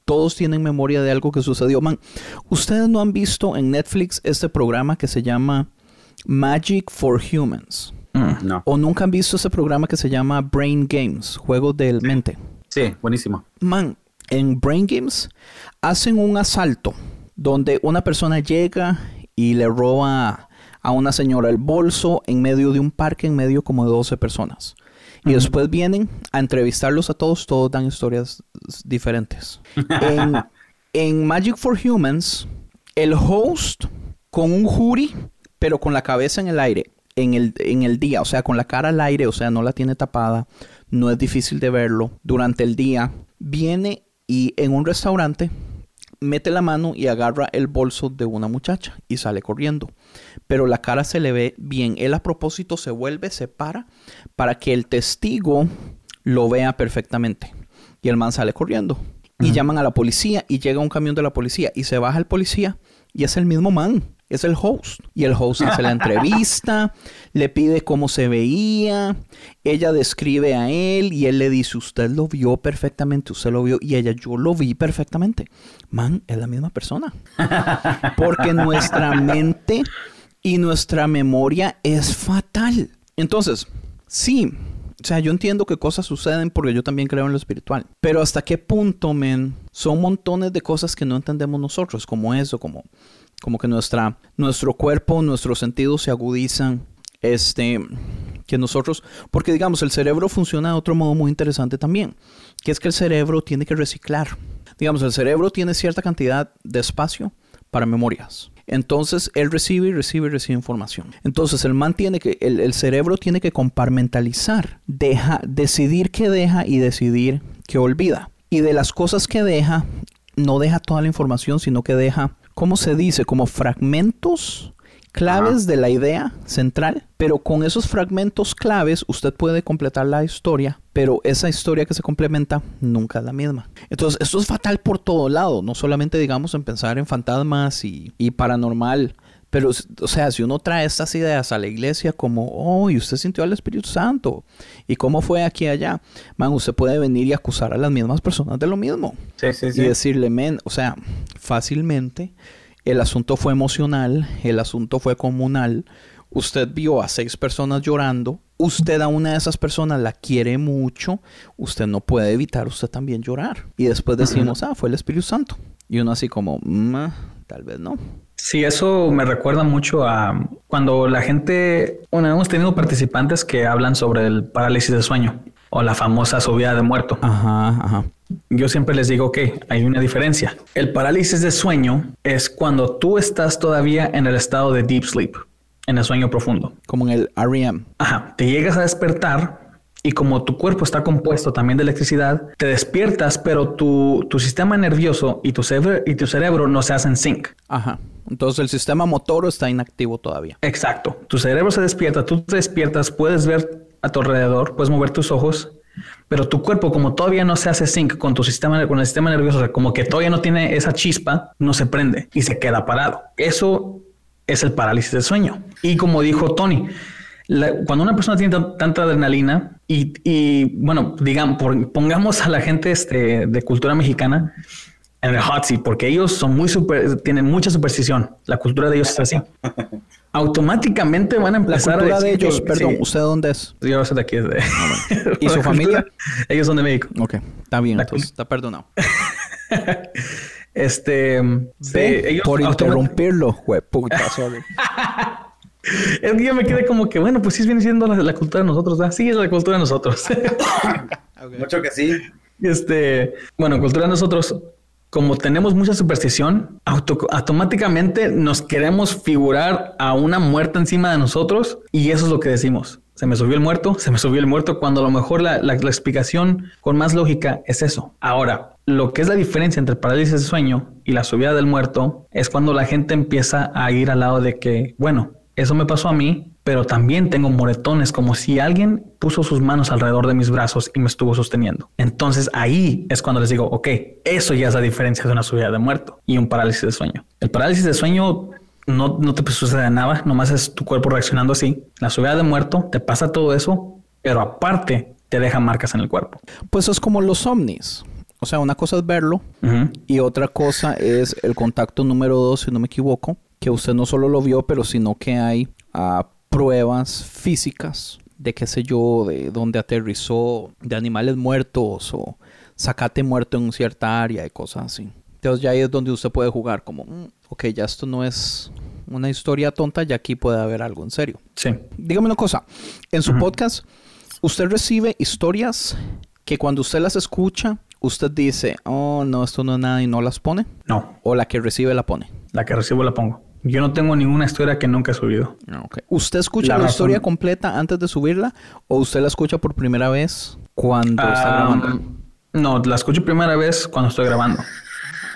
todos tienen memoria de algo que sucedió. Man, ustedes no han visto en Netflix este programa que se llama Magic for Humans. Mm. No. O nunca han visto ese programa que se llama Brain Games, juegos del mente. Sí, buenísimo. Man, en Brain Games hacen un asalto donde una persona llega y le roba a una señora el bolso en medio de un parque, en medio como de 12 personas. Y después vienen a entrevistarlos a todos, todos dan historias diferentes. en, en Magic for Humans, el host con un jury, pero con la cabeza en el aire, en el, en el día, o sea, con la cara al aire, o sea, no la tiene tapada, no es difícil de verlo. Durante el día, viene y en un restaurante mete la mano y agarra el bolso de una muchacha y sale corriendo. Pero la cara se le ve bien. Él a propósito se vuelve, se para, para que el testigo lo vea perfectamente. Y el man sale corriendo. Y llaman a la policía y llega un camión de la policía y se baja el policía y es el mismo man es el host. Y el host hace la entrevista, le pide cómo se veía, ella describe a él y él le dice, usted lo vio perfectamente, usted lo vio y ella, yo lo vi perfectamente. Man, es la misma persona. Porque nuestra mente y nuestra memoria es fatal. Entonces, sí. O sea, yo entiendo que cosas suceden porque yo también creo en lo espiritual. Pero hasta qué punto, men, son montones de cosas que no entendemos nosotros, como eso, como como que nuestra, nuestro cuerpo, nuestros sentidos se agudizan, este, que nosotros, porque digamos, el cerebro funciona de otro modo muy interesante también, que es que el cerebro tiene que reciclar. Digamos, el cerebro tiene cierta cantidad de espacio para memorias. Entonces, él recibe y recibe y recibe información. Entonces, el man tiene que, el, el cerebro tiene que comparmentalizar, deja, decidir qué deja y decidir qué olvida. Y de las cosas que deja, no deja toda la información, sino que deja ¿cómo se dice? Como fragmentos claves de la idea central, pero con esos fragmentos claves usted puede completar la historia, pero esa historia que se complementa nunca es la misma. Entonces, esto es fatal por todo lado, no solamente digamos en pensar en fantasmas y, paranormal, pero, o sea, si uno trae estas ideas a la iglesia como, oh, y usted sintió al Espíritu Santo, y cómo fue aquí y allá, man, usted puede venir y acusar a las mismas personas de lo mismo. Sí, sí, sí. Y decirle, men, o sea, fácilmente el asunto fue emocional, el asunto fue comunal. Usted vio a seis personas llorando, usted a una de esas personas la quiere mucho, usted no puede evitar usted también llorar. Y después decimos, ah, fue el Espíritu Santo. Y uno así como, mm, ah, tal vez no. Sí, eso me recuerda mucho a cuando la gente, bueno, hemos tenido participantes que hablan sobre el parálisis de sueño o la famosa subida de muerto. Ajá, ajá. Yo siempre les digo que hay una diferencia. El parálisis de sueño es cuando tú estás todavía en el estado de deep sleep, en el sueño profundo. Como en el REM. Ajá, te llegas a despertar y como tu cuerpo está compuesto también de electricidad, te despiertas, pero tu, tu sistema nervioso y tu, cerebro, y tu cerebro no se hacen sync. Ajá. Entonces el sistema motor está inactivo todavía. Exacto. Tu cerebro se despierta, tú te despiertas, puedes ver a tu alrededor, puedes mover tus ojos, pero tu cuerpo como todavía no se hace sync con tu sistema, con el sistema nervioso, como que todavía no tiene esa chispa, no se prende y se queda parado. Eso es el parálisis de sueño. Y como dijo Tony, cuando una persona tiene tanta adrenalina y, bueno, digamos, pongamos a la gente este, de cultura mexicana en el hot seat, porque ellos son muy super, tienen mucha superstición. La cultura de ellos es así. Automáticamente van a empezar la cultura a de ellos, perdón, ¿usted dónde es? Yo soy de aquí. De... Ah, ¿Y su familia? ellos son de México. Ok, está bien, entonces, está perdonado. este, ellos por interrumpirlo, güey, puta, sorry. Es que yo me quedé como que, bueno, pues sí viene siendo la, cultura de nosotros, ¿verdad? Sí, es la cultura de nosotros. Mucho que sí. Este, bueno, cultura de nosotros, como tenemos mucha superstición, automáticamente nos queremos figurar a una muerta encima de nosotros y eso es lo que decimos. Se me subió el muerto, se me subió el muerto, cuando a lo mejor la, la explicación con más lógica es eso. Ahora, lo que es la diferencia entre el parálisis de sueño y la subida del muerto es cuando la gente empieza a ir al lado de que, bueno, eso me pasó a mí, pero también tengo moretones, como si alguien puso sus manos alrededor de mis brazos y me estuvo sosteniendo. Entonces ahí es cuando les digo, ok, eso ya es la diferencia de una subida de muerto y un parálisis de sueño. El parálisis de sueño no, no te sucede nada, nomás es tu cuerpo reaccionando así. La subida de muerto te pasa todo eso, pero aparte te deja marcas en el cuerpo. Pues es como los ovnis. O sea, una cosa es verlo y otra cosa es el contacto número dos, si no me equivoco, que usted no solo lo vio, pero sino que hay uh, pruebas físicas de qué sé yo, de dónde aterrizó, de animales muertos o sacate muerto en cierta área y cosas así. Entonces ya ahí es donde usted puede jugar como, mm, ok, ya esto no es una historia tonta, ya aquí puede haber algo en serio. Sí. Dígame una cosa, en su podcast Usted recibe historias que cuando usted las escucha, usted dice, oh, no, esto no es nada y no las pone. No, O la que recibe la pone. la que recibo la pongo. Yo no tengo ninguna historia que nunca he subido. Ah. ¿Usted escucha La la, razón- historia completa antes de subirla? ¿O usted la escucha por primera vez cuando está Ah, grabando? no, la escucho primera vez cuando estoy grabando,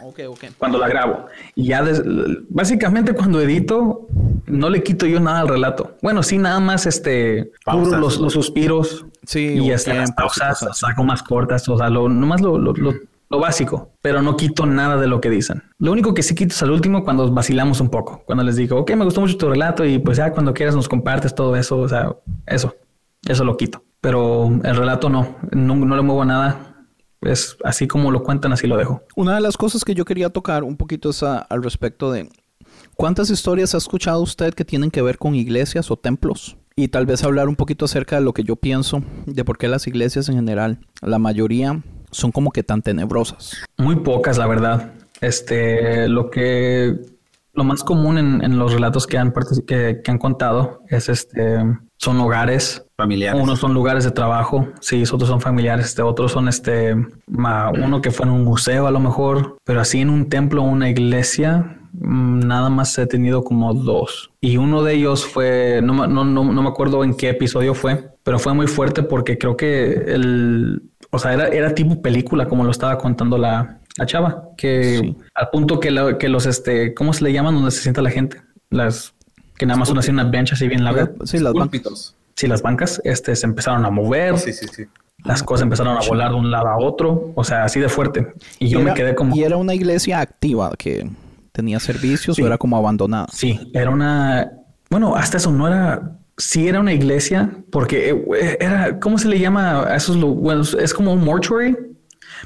Ok, ok. cuando la grabo. Y ya, des- básicamente cuando edito, no le quito yo nada al relato. Bueno, sí, nada más este, cubro los, los suspiros Sí, y o este, las pausas saco más cortas, o sea, lo, nomás lo, lo, lo, lo básico, pero no quito nada de lo que dicen. Lo único que sí quito es al último cuando vacilamos un poco, cuando les digo, ok, me gustó mucho tu relato y pues ya cuando quieras nos compartes todo eso, o sea, eso, eso lo quito. Pero el relato no, no, no le muevo nada. Es así como lo cuentan, así lo dejo. Una de las cosas que yo quería tocar un poquito es a- al respecto de cuántas historias ha escuchado usted que tienen que ver con iglesias o templos. Y tal vez hablar un poquito acerca de lo que yo pienso de por qué las iglesias en general, la mayoría son como que tan tenebrosas. Muy pocas, la verdad. Este, lo que, lo más común en, en los relatos que han, que, que han contado es este, son hogares. Familiares. Unos son lugares de trabajo, sí, otros son familiares, este, otros son este, ma- uno que fue en un museo a lo mejor, pero así en un templo o una iglesia, nada más he tenido como dos. Y uno de ellos fue, no, me- no, no, no me acuerdo en qué episodio fue, pero fue muy fuerte porque creo que el, o sea, era, era tipo película como lo estaba contando la, la chava, que Sí. al punto que, la- que los, este, ¿cómo se le llaman donde se sienta la gente? Las que nada más son así una bench así bien larga. Sí, las bancas. Sí, las bancas este, se empezaron a mover, Sí, sí, sí. las cosas empezaron a volar de un lado a otro, o sea, así de fuerte. Y yo Y me quedé como, Y era una iglesia activa que tenía servicios Sí. o era como abandonada. sí, era una, bueno, hasta eso no era, sí era una iglesia, porque eh, era, ¿cómo se le llama a esos lu- Bueno, es como un mortuary,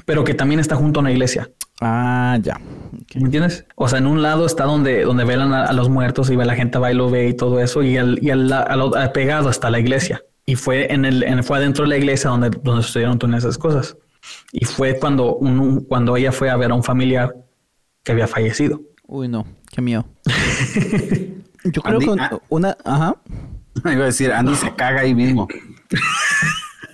pero que también está junto a una iglesia. Ah, ya. ¿Me entiendes? O sea, en un lado está donde, donde velan a, a los muertos y la gente va y lo ve y todo eso, y, al, y al, al- al- pegado está la iglesia. Y fue en el, en- fue adentro de la iglesia donde, donde sucedieron todas esas cosas. Y fue cuando, un- cuando ella fue a ver a un familiar que había fallecido. Uy, no, qué miedo. Yo creo Andy, que ah. una, ajá. Iba a decir, Andy se caga ahí mismo.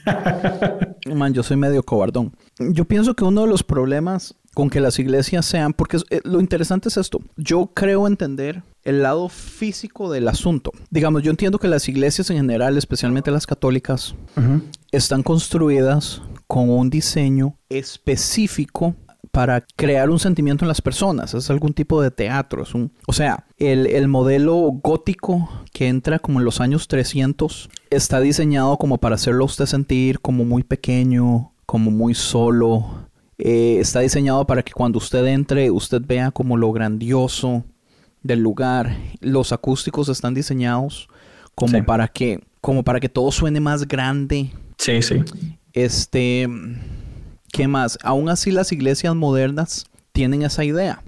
Man, yo soy medio cobardón. Yo pienso que uno de los problemas con que las iglesias sean, porque eh, lo interesante es esto, yo creo entender el lado físico del asunto. Digamos, yo entiendo que las iglesias en general, especialmente las católicas, están construidas con un diseño específico para crear un sentimiento en las personas. Es algún tipo de teatro. Es un, o sea, el, el modelo gótico que entra como en los años 300 está diseñado como para hacerlo a usted sentir como muy pequeño, como muy solo. Eh, está diseñado para que cuando usted entre, usted vea como lo grandioso del lugar. Los acústicos están diseñados como Sí. para que como para que todo suene más grande, Sí, sí. este, ¿qué más? Aún así las iglesias modernas tienen esa idea.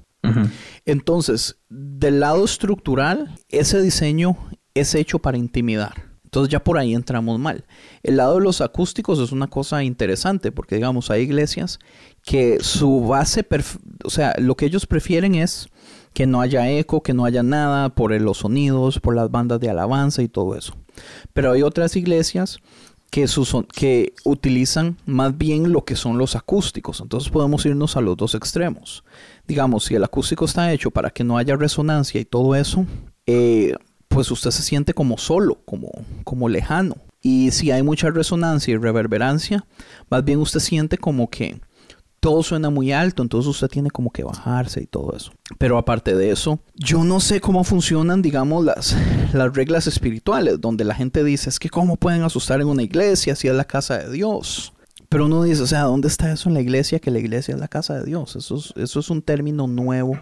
Entonces, del lado estructural, ese diseño es hecho para intimidar. Entonces ya por ahí entramos mal. El lado de los acústicos es una cosa interesante porque digamos hay iglesias que su base, o sea, lo que ellos prefieren es que no haya eco, que no haya nada por los sonidos, por las bandas de alabanza y todo eso. Pero hay otras iglesias que, que utilizan más bien lo que son los acústicos. Entonces podemos irnos a los dos extremos. Digamos, si el acústico está hecho para que no haya resonancia y todo eso, eh, pues usted se siente como solo, como, como lejano. Y si hay mucha resonancia y reverberancia, más bien usted siente como que todo suena muy alto, entonces usted tiene como que bajarse y todo eso. Pero aparte de eso, yo no sé cómo funcionan, digamos, las, las reglas espirituales, donde la gente dice, es que cómo pueden asustar en una iglesia si es la casa de Dios. Pero uno dice, o sea, ¿dónde está eso en la iglesia? Que la iglesia es la casa de Dios. Eso es, eso es un término nuevo,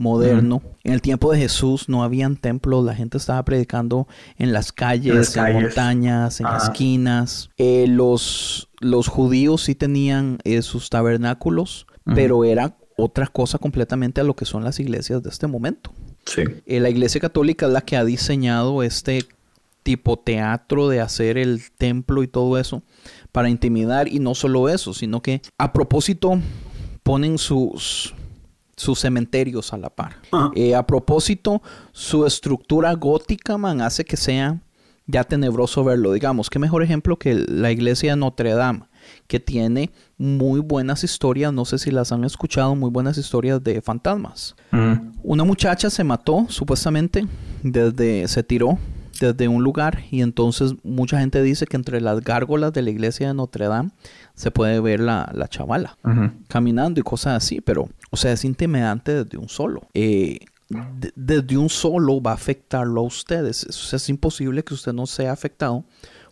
moderno. En el tiempo de Jesús no habían templos, la gente estaba predicando en las calles, en, las calles. montañas, en Ajá. esquinas. Eh, los, los judíos sí tenían eh, sus tabernáculos, pero era otra cosa completamente a lo que son las iglesias de este momento. Sí. Eh, la iglesia católica es la que ha diseñado este tipo teatro de hacer el templo y todo eso para intimidar y no solo eso, sino que a propósito ponen sus sus cementerios a la par. Eh, a propósito, su estructura gótica, man, hace que sea ya tenebroso verlo. Digamos, qué mejor ejemplo que la iglesia de Notre Dame, que tiene muy buenas historias, no sé si las han escuchado, muy buenas historias de fantasmas. Una muchacha se mató, supuestamente, desde, se tiró desde un lugar y entonces mucha gente dice que entre las gárgolas de la iglesia de Notre Dame se puede ver la, la chavala caminando y cosas así, pero, o sea, es intimidante desde un solo. Eh, de- desde un solo va a afectarlo a ustedes. O sea, es imposible que usted no sea afectado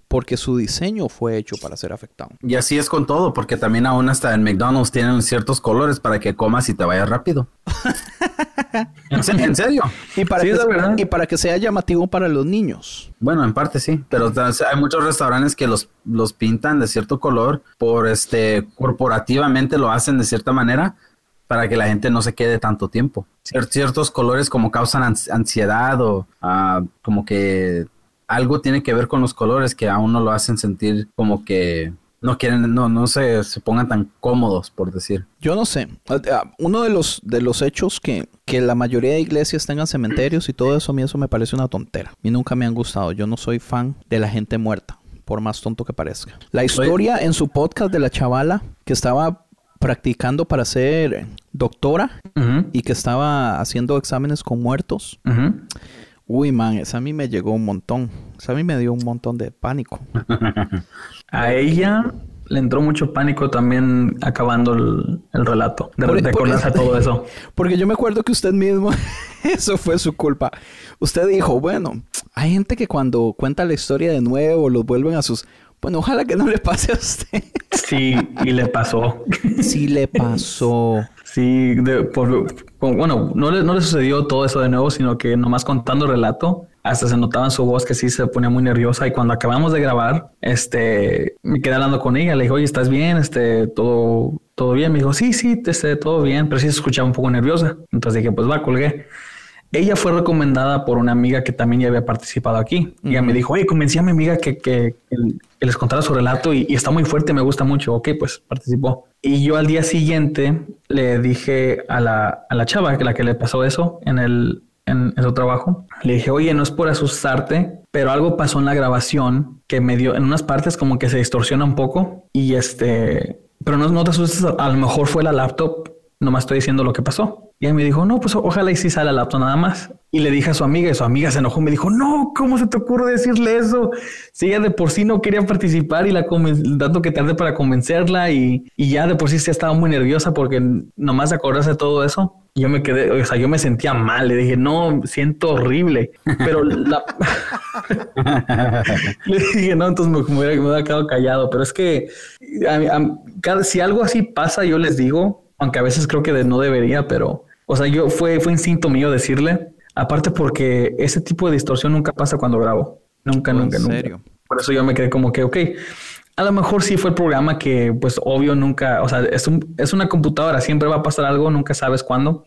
porque su diseño fue hecho para ser afectado. Y así es con todo, porque también aún hasta en McDonald's tienen ciertos colores para que comas y te vayas rápido. en, se- en serio. Y para, Sí, que, y para sea llamativo para los niños. Bueno, en parte sí, pero hay muchos restaurantes que los, los pintan de cierto color por este corporativamente lo hacen de cierta manera para que la gente no se quede tanto tiempo. Cier- ciertos colores como causan ans- ansiedad o ah, como que algo tiene que ver con los colores que a uno lo hacen sentir como que no quieren, no, no se, se pongan tan cómodos, por decir. Yo no sé. Ah, ah, Uno de los, de los hechos que, que la mayoría de iglesias tengan cementerios y todo eso, a mí eso me parece una tontera. A mí nunca me han gustado. Yo no soy fan de la gente muerta, por más tonto que parezca. La historia en su podcast de la chavala que estaba practicando para ser doctora y que estaba haciendo exámenes con muertos. Uy, man, esa a mí me llegó un montón. Esa a mí me dio un montón de pánico. A ella le entró mucho pánico también acabando el, el relato. De, Por- de por eso- a todo eso. Porque yo me acuerdo que usted mismo, eso fue su culpa. Usted dijo, bueno, hay gente que cuando cuenta la historia de nuevo los vuelven a sus... Bueno, ojalá que no le pase a usted. Sí, y le pasó. sí le pasó. Sí, de- por- bueno, no le, no le sucedió todo eso de nuevo, sino que nomás contando el relato, hasta se notaba en su voz que sí se ponía muy nerviosa. Y cuando acabamos de grabar, este, me quedé hablando con ella. Le dije, oye, ¿estás bien? Este, todo, todo bien. Me dijo, sí, sí, este, todo bien, pero sí se escuchaba un poco nerviosa. Entonces dije, pues va, colgué. Ella fue recomendada por una amiga que también ya había participado aquí. Ella me dijo, oye, convencí a mi amiga que, que- que les contara su relato y, y está muy fuerte, me gusta mucho. Ok, pues participó. Y yo al día siguiente le dije a la, a la chava, que la que le pasó eso en el en, en su trabajo, le dije, oye, no es por asustarte, pero algo pasó en la grabación que me dio, en unas partes como que se distorsiona un poco y este, pero no, no te asustes, a lo mejor fue la laptop, nomás estoy diciendo lo que pasó. Y él me dijo, no, pues ojalá y sí sale la laptop nada más. Y le dije a su amiga y su amiga se enojó me dijo, no, ¿cómo se te ocurre decirle eso? Si ella de por sí no quería participar y la tanto que tardé para convencerla y, y ya de por sí se estaba muy nerviosa porque nomás acordarse de todo eso. Yo me quedé, o sea, yo me sentía mal. Le dije, no, siento horrible. Pero la... le dije, no, entonces me, me hubiera, quedado callado. Pero es que a a- cada, si algo así pasa, yo les digo, aunque a veces creo que de- no debería, pero, o sea, yo fue, fue instinto mío decirle. Aparte porque ese tipo de distorsión nunca pasa cuando grabo. Nunca, ¿en nunca, nunca. serio? Por eso yo me quedé como que, ok, a lo mejor sí fue el programa que, pues obvio, nunca, o sea, es, un- es una computadora, siempre va a pasar algo, nunca sabes cuándo.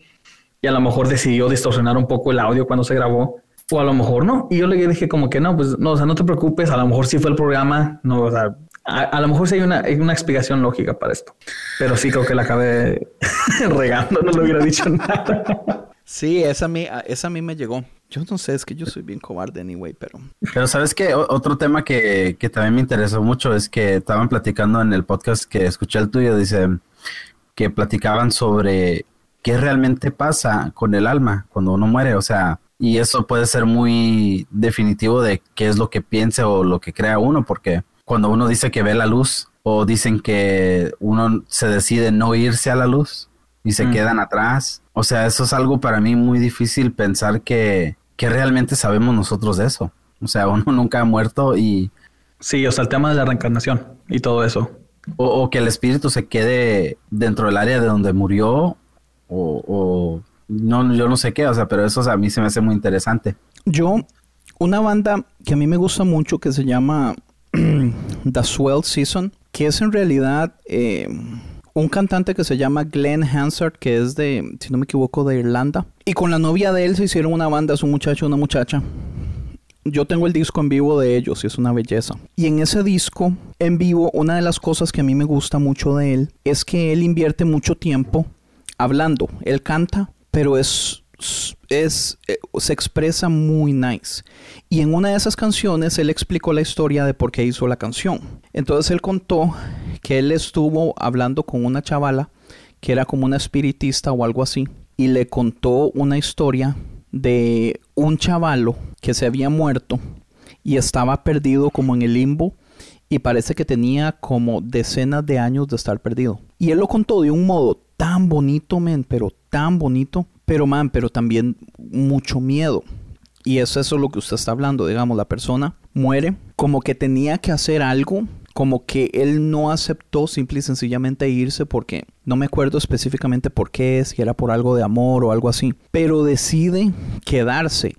Y a lo mejor decidió distorsionar un poco el audio cuando se grabó, o a lo mejor no. Y yo le dije como que no, pues no, o sea, no te preocupes, a lo mejor sí fue el programa, no, o sea, a, a lo mejor sí hay una, hay una explicación lógica para esto. Pero sí creo que la acabé regando, no le hubiera dicho nada. Sí, esa a, mí, esa a mí me llegó. Yo no sé, es que yo soy bien cobarde anyway, pero... Pero sabes que otro tema que, que también me interesó mucho es que estaban platicando en el podcast que escuché el tuyo, dice que platicaban sobre qué realmente pasa con el alma cuando uno muere, o sea, y eso puede ser muy definitivo de qué es lo que piense o lo que crea uno, porque cuando uno dice que ve la luz o dicen que uno se decide no irse a la luz y se Mm. quedan atrás, o sea, eso es algo para mí muy difícil pensar que, que realmente sabemos nosotros de eso. O sea, uno nunca ha muerto y Sí, o sea, el tema de la reencarnación y todo eso. o, o que el espíritu se quede dentro del área de donde murió o, o no yo no sé qué, o sea, pero eso o sea, a mí se me hace muy interesante. Yo, una banda que a mí me gusta mucho que se llama The Swell Season, que es en realidad eh, un cantante que se llama Glenn Hansard, que es de, si no me equivoco, de Irlanda. Y con la novia de él se hicieron una banda, es un muchacho y una muchacha. Yo tengo el disco en vivo de ellos y es una belleza. Y en ese disco en vivo, una de las cosas que a mí me gusta mucho de él es que él invierte mucho tiempo hablando. Él canta, pero es es, eh, se expresa muy nice. Y en una de esas canciones él explicó la historia de por qué hizo la canción. Entonces él contó que él estuvo hablando con una chavala que era como una espiritista o algo así. Y le contó una historia de un chavalo que se había muerto y estaba perdido como en el limbo y parece que tenía como decenas de años de estar perdido. Y él lo contó de un modo tan bonito, men, pero tan bonito, pero man, pero también mucho miedo. Y eso, eso es lo que usted está hablando, digamos, la persona muere como que tenía que hacer algo, como que él no aceptó simple y sencillamente irse porque no me acuerdo específicamente por qué, si era por algo de amor o algo así, pero decide quedarse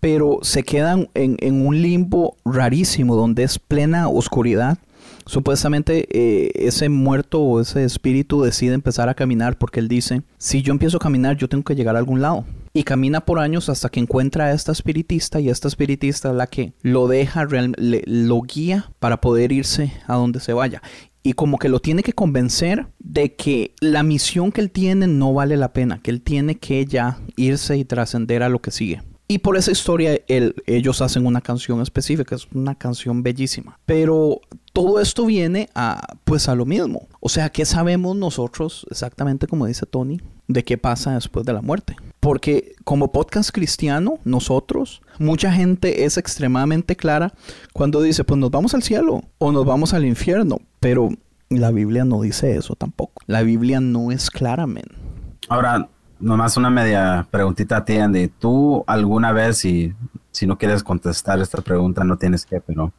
pero se quedan en, un limbo rarísimo donde es plena oscuridad. Supuestamente eh, ese muerto o ese espíritu decide empezar a caminar porque él dice, si yo empiezo a caminar yo tengo que llegar a algún lado. Y camina por años hasta que encuentra a esta espiritista y esta espiritista es la que lo deja, lo guía para poder irse a donde se vaya y como que lo tiene que convencer de que la misión que él tiene no vale la pena, que él tiene que ya irse y trascender a lo que sigue. Y por esa historia ellos hacen una canción específica, es una canción bellísima. Pero todo esto viene a, pues a lo mismo. O sea, ¿qué sabemos nosotros exactamente como dice Tony de qué pasa después de la muerte? Porque como podcast cristiano, nosotros, mucha gente es extremadamente clara cuando dice, pues nos vamos al cielo o nos vamos al infierno. Pero la Biblia no dice eso tampoco. La Biblia no es clara, Ahora, nomás una media preguntita a ti, Andy. ¿Tú alguna vez, y si no quieres contestar esta pregunta, no tienes que, pero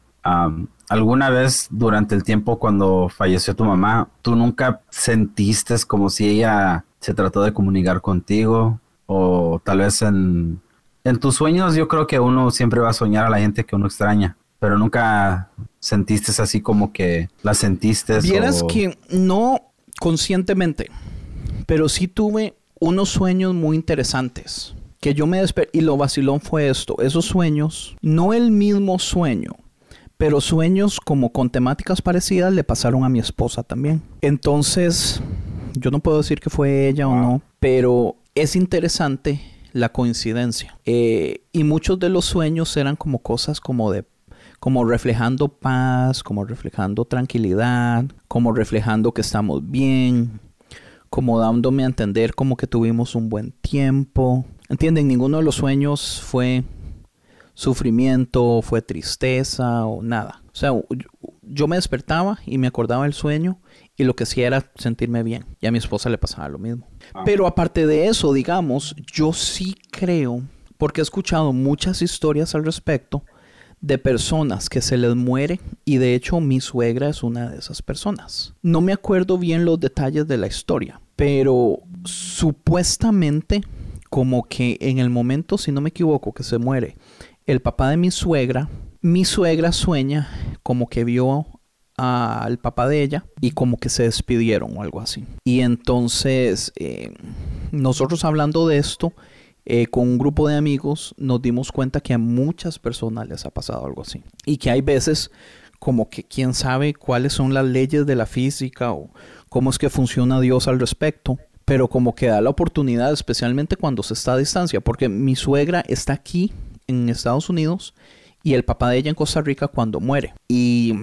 alguna vez durante el tiempo cuando falleció tu mamá, ¿tú nunca sentiste como si ella se trató de comunicar contigo? O tal vez en, en tus sueños yo creo que uno siempre va a soñar a la gente que uno extraña, pero nunca sentiste así como que la sentiste. Vieras que no conscientemente, pero sí tuve unos sueños muy interesantes. Que yo me desperté, y lo vacilón fue esto, esos sueños, no el mismo sueño, pero sueños como con temáticas parecidas le pasaron a mi esposa también. Entonces, yo no puedo decir que fue ella o no, pero es interesante la coincidencia. Eh, y muchos de los sueños eran como cosas como de como reflejando paz, como reflejando tranquilidad, como reflejando que estamos bien, como dándome a entender como que tuvimos un buen tiempo. ¿Entienden? Ninguno de los sueños fue sufrimiento, fue tristeza o nada. O sea, yo me despertaba y me acordaba del sueño y lo que hacía era sentirme bien. Y a mi esposa le pasaba lo mismo. Ah. Pero aparte de eso, digamos, yo sí creo, porque he escuchado muchas historias al respecto, de personas que se les muere y de hecho mi suegra es una de esas personas. No me acuerdo bien los detalles de la historia, pero supuestamente como que en el momento, si no me equivoco, que se muere el papá de mi suegra, mi suegra sueña como que vio al papá de ella y como que se despidieron o algo así. Y entonces eh, nosotros hablando de esto, eh, con un grupo de amigos nos dimos cuenta que a muchas personas les ha pasado algo así. Y que hay veces como que quién sabe cuáles son las leyes de la física o cómo es que funciona Dios al respecto. Pero como que da la oportunidad, especialmente cuando se está a distancia, porque mi suegra está aquí en Estados Unidos y el papá de ella en Costa Rica cuando muere. Y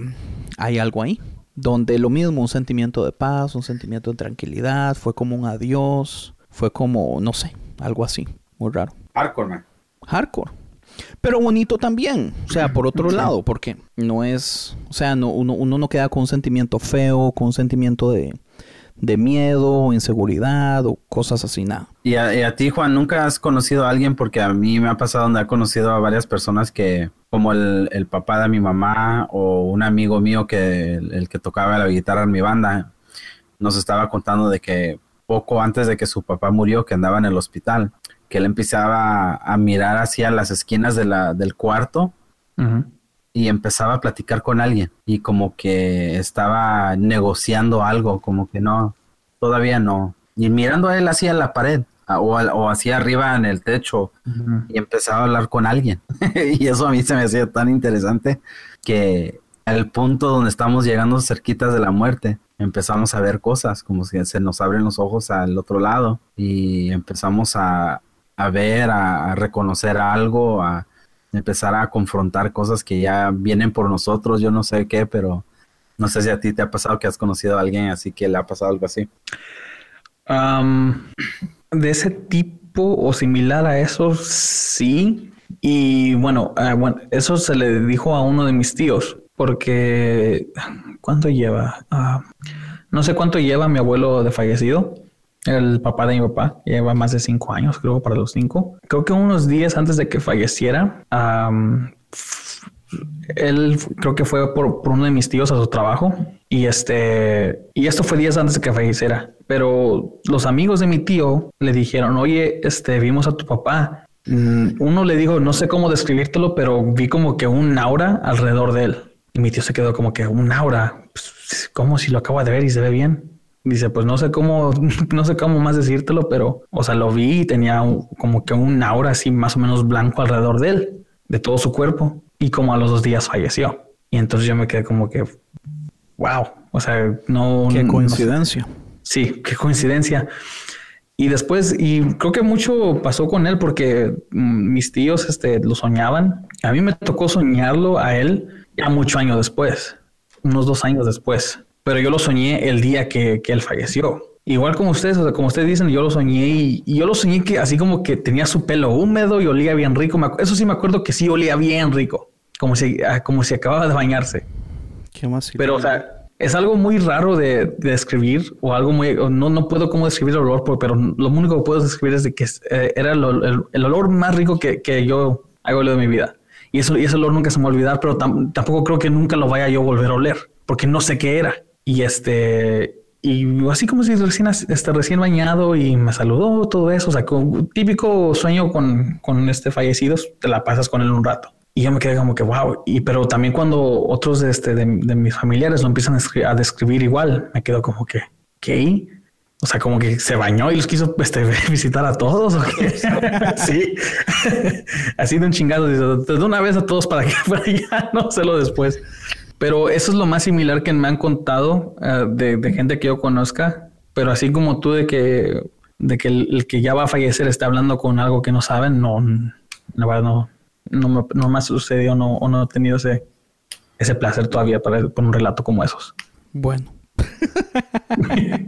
hay algo ahí, donde lo mismo, un sentimiento de paz, un sentimiento de tranquilidad, fue como un adiós, fue como, no sé, algo así. Muy raro. Hardcore, man. Hardcore. Pero bonito también, o sea, por otro lado, porque no es, o sea, no, uno, uno no queda con un sentimiento feo, con un sentimiento de, de miedo o inseguridad o cosas así, nada. ¿Y a, ti, Juan, nunca has conocido a alguien? Porque a mí me ha pasado donde he conocido a varias personas que, como el, papá de mi mamá o un amigo mío que el que tocaba la guitarra en mi banda, nos estaba contando de que poco antes de que su papá murió, que andaba en el hospital, que él empezaba a mirar hacia las esquinas de la, del cuarto y empezaba a platicar con alguien y como que estaba negociando algo, como que no, todavía no. Y mirando a él hacia la pared o, o hacia arriba en el techo y empezaba a hablar con alguien. y eso a mí se me hacía tan interesante que al punto donde estamos llegando cerquitas de la muerte, empezamos a ver cosas, como si se nos abren los ojos al otro lado y empezamos a, a ver, a, reconocer algo, a empezar a confrontar cosas que ya vienen por nosotros, yo no sé qué, pero no sé si a ti te ha pasado que has conocido a alguien así que le ha pasado algo así. Am, de ese tipo o similar a eso, sí. Y bueno, ah, bueno, eso se le dijo a uno de mis tíos, porque ¿cuánto lleva? Ah, no sé cuánto lleva mi abuelo de fallecido, el papá de mi papá, lleva más de cinco años, creo, para los cinco. Creo que unos días antes de que falleciera, él creo que fue por, uno de mis tíos a su trabajo y este y esto fue días antes de que falleciera. Pero los amigos de mi tío le dijeron oye este vimos a tu papá Mm, uno le dijo no sé cómo describírtelo pero vi como que un aura alrededor de él y mi tío se quedó como que un aura Pues, como si lo acabo de ver y se ve bien Dice, pues no sé cómo, no sé cómo más decírtelo, pero, o sea, lo vi y tenía un- como que un aura así más o menos blanco alrededor de él, de todo su cuerpo, y como a los dos días falleció. Y entonces yo me quedé como que, wow, o sea, no... Qué no- coincidencia. Sí, qué coincidencia. Y después, y creo que mucho pasó con él porque mm, mis tíos este, lo soñaban. A mí me tocó soñarlo a él ya mucho años después, unos dos años después. Pero yo lo soñé el día que, que él falleció. Igual como ustedes, o sea, como ustedes dicen, yo lo soñé y, y yo lo soñé que así como que tenía su pelo húmedo y olía bien rico. Me Eso sí me acuerdo que sí olía bien rico, como si, ah, como si acababa de bañarse. ¿Qué más? Pero, o sea, es algo muy raro de, de describir o algo muy... o no, no puedo cómo describir el olor, pero lo único que puedo describir es de que eh, era el, ol- el- el olor más rico que, que yo olido de mi vida. Y, eso, y ese olor nunca se me va a olvidar, pero tam- tampoco creo que nunca lo vaya yo a volver a oler, porque no sé qué era. Y este... Y así como si recién, este, recién bañado y me saludó, todo eso. O sea, con, típico sueño con, con este fallecidos, te la pasas con él un rato. Y yo me quedé como que wow. Y pero también cuando otros de, este, de, mis familiares lo empiezan a, escri- a describir igual, me quedo como que, ¿qué? O sea, como que se bañó y los quiso este, visitar a todos. ¿o qué? sí. Así de un chingado. De una vez a todos para que para ya no hacerlo después. Pero eso es lo más similar que me han contado eh, de, de gente que yo conozca. Pero así como tú de que, de que el, el que ya va a fallecer está hablando con algo que no saben, no, la verdad no, no me, no me ha sucedido no, o no he tenido ese, ese placer todavía para por un relato como esos. Bueno,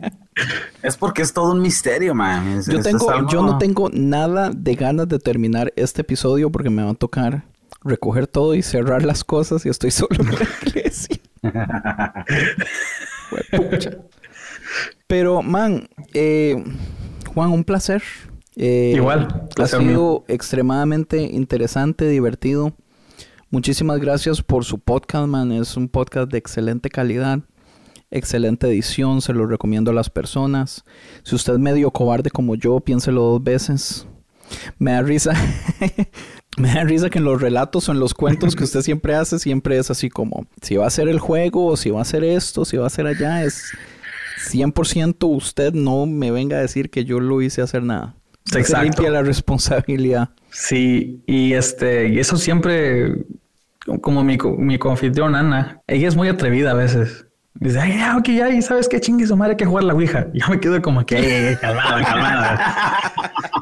Es porque es todo un misterio, man. Es- yo tengo, algo- yo no tengo nada de ganas de terminar este episodio porque me va a tocar recoger todo y cerrar las cosas y estoy solo en la iglesia. Huepucha. Pero, man, eh, Juan, un placer. Eh, Igual, Ha sido mío. extremadamente interesante, divertido. Muchísimas gracias por su podcast, man. Es un podcast de excelente calidad, excelente edición. Se lo recomiendo a las personas. Si usted es medio cobarde como yo, piénselo dos veces. Me da risa. Me da risa que en los relatos o en los cuentos que usted siempre hace, siempre es así como, si va a hacer el juego, o si va a hacer esto, si va a hacer allá, es 100% usted no me venga a decir que yo lo hice hacer nada. Usted se Exacto. limpia la responsabilidad. Sí, y este, y eso siempre, como mi, mi confitrión Ana, ella es muy atrevida a veces. Dice, ay, ya, ok, ya, y sabes qué chingue su madre hay que jugar la Ouija. Y yo me quedo como que, "Eh, calmada, calmada.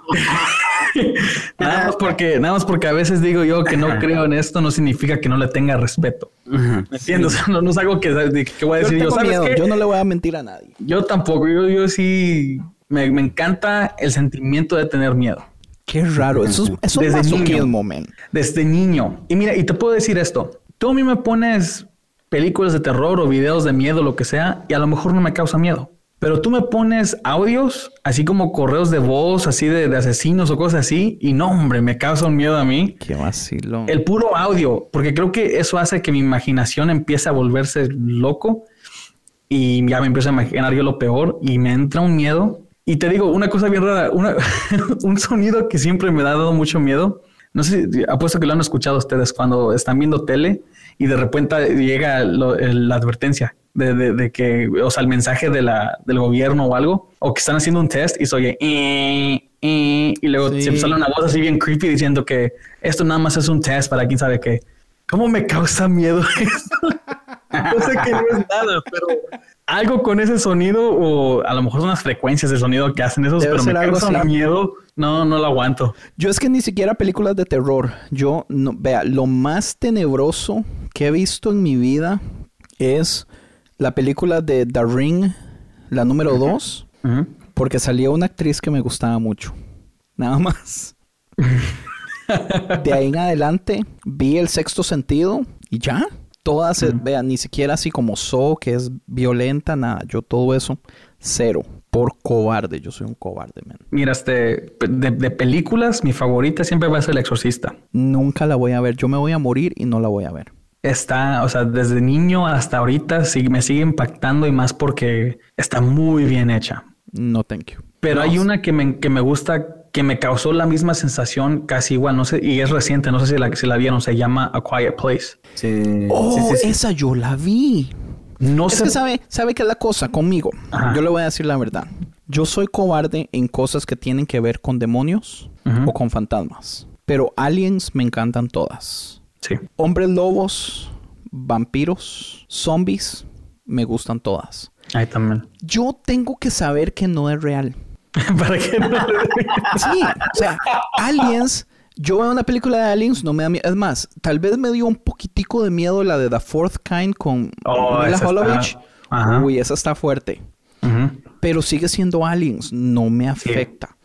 nada más porque, nada más porque a veces digo yo que no creo en esto, no significa que no le tenga respeto. ¿Me entiendes? No, no es algo que, voy a Yo decir yo, tengo ¿sabes miedo, qué? yo no le voy a mentir a nadie. Yo tampoco, yo, yo sí, me, me encanta el sentimiento de tener miedo. Qué raro, eso es, eso es Desde man. desde niño. Y mira, y te puedo decir esto. Tú a mí me pones películas de terror o videos de miedo, lo que sea, y a lo mejor no me causa miedo. Pero tú me pones audios, así como correos de voz, así de, de asesinos o cosas así, y no, hombre, me causa un miedo a mí. Qué vacilo. El puro audio, porque creo que eso hace que mi imaginación empiece a volverse loco y ya me empiezo a imaginar yo lo peor y me entra un miedo. Y te digo una cosa bien rara, una- un sonido que siempre me ha dado mucho miedo. No sé, apuesto que lo han escuchado ustedes cuando están viendo tele y de repente llega lo- el- la advertencia de, de- de que, o sea, el mensaje de la, del gobierno o algo, o que están haciendo un test y se oye, "Eh, eh", y luego Sí. se sale una voz así bien creepy diciendo que esto nada más es un test para quién sabe qué. ¿Cómo me causa miedo eso? Yo sé que no es nada, pero algo con ese sonido o a lo mejor son las frecuencias de sonido que hacen esos, Debe pero me así. miedo. No, no lo aguanto. Yo es que ni siquiera películas de terror. Yo, no, vea, lo más tenebroso que he visto en mi vida es la película de The Ring, la número 2, Ujú. porque salía una actriz que me gustaba mucho. Nada más. de ahí en adelante vi el sexto sentido y ya. Todas, eh, vea, ni siquiera así como So, que es violenta, nada. Yo todo eso, cero. Por cobarde. Yo soy un cobarde, man. Mira, este, de, de películas, mi favorita siempre va a ser El Exorcista. Nunca la voy a ver. Yo me voy a morir y no la voy a ver. Está, o sea, desde niño hasta ahorita sí, me sigue impactando y más porque está muy bien hecha. No, thank you. Pero hay una que me, que me gusta, que me causó la misma sensación casi igual, no sé, y es reciente, no sé si la, si la vieron, se llama A Quiet Place. Sí, Oh, sí, sí, sí. esa yo la vi. No Es sé. que sabe, sabe que es la cosa conmigo. Ajá. Yo le voy a decir la verdad. Yo soy cobarde en cosas que tienen que ver con demonios o con fantasmas. Pero aliens me encantan todas. Sí. Hombres lobos, vampiros, zombies, me gustan todas. Ahí también. Yo tengo que saber que no es real. Para que no Sí, o sea, Aliens, yo veo una película de Aliens, no me da miedo. Es más, tal vez me dio un poquitico de miedo la de The Fourth Kind con Oh, Mila está- ajá. Uy, esa está fuerte. Pero sigue siendo Aliens, no me afecta.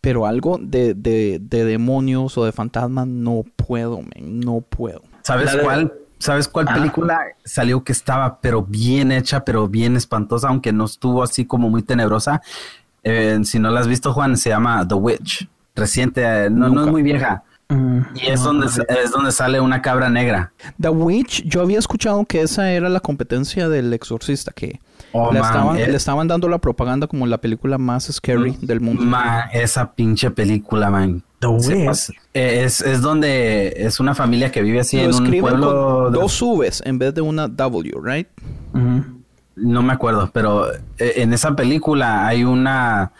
Pero algo de, de- de demonios o de fantasmas no puedo, men, no puedo. ¿Sabes de- cuál? ¿Sabes cuál Ajá. película salió que estaba pero bien hecha, pero bien espantosa, aunque no estuvo así como muy tenebrosa? Eh, si no la has visto, Juan, se llama The Witch. Reciente, eh, no, no es muy vieja. Mm, Y es, no, donde, no es donde sale una cabra negra. The Witch, yo había escuchado que esa era la competencia del exorcista, que Oh, le, man, estaban, eh. le estaban dando la propaganda como la película más scary del mundo. Man, esa pinche película, man. The Witch. pasa- eh, Es, es donde es una familia que vive así Lo en un pueblo. con de- dos V's en vez de una W, right? No me acuerdo, pero eh, en esa película hay una,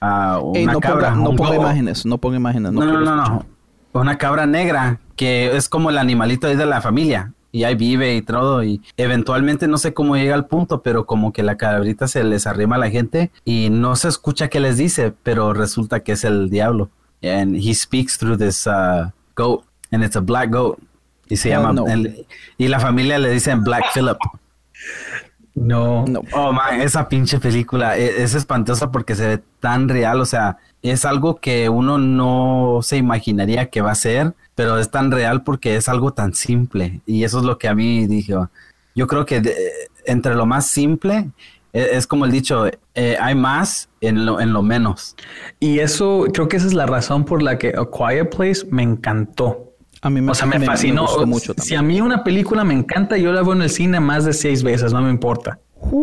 ah, una Ey, no cabra. ponga, no ponga imágenes, no ponga imágenes. No, No, no, no. Una cabra negra que es como el animalito ahí de la familia. Y ahí vive y todo. Y eventualmente no sé cómo llega al punto, pero como que la cabrita se les arrima a la gente y no se escucha qué les dice, pero resulta que es el diablo. And he speaks through this uh, goat. And it's a black goat. Y se Hell llama. no. el- y la familia le dicen Black Phillip. No. No. Oh, man, esa pinche película e- es, espantosa porque se ve tan real, o sea, es algo que uno no se imaginaría que va a ser, pero es tan real porque es algo tan simple y eso es lo que a mí dije, yo creo que de- entre lo más simple e- es, como el dicho, eh, hay más en lo, en lo menos. Y eso, creo que esa es la razón por la que A Quiet Place me encantó. A mí me, O sea, me, fascinó. gustó mucho si a mí una película me encanta, yo la veo en el cine más de seis veces, no me importa.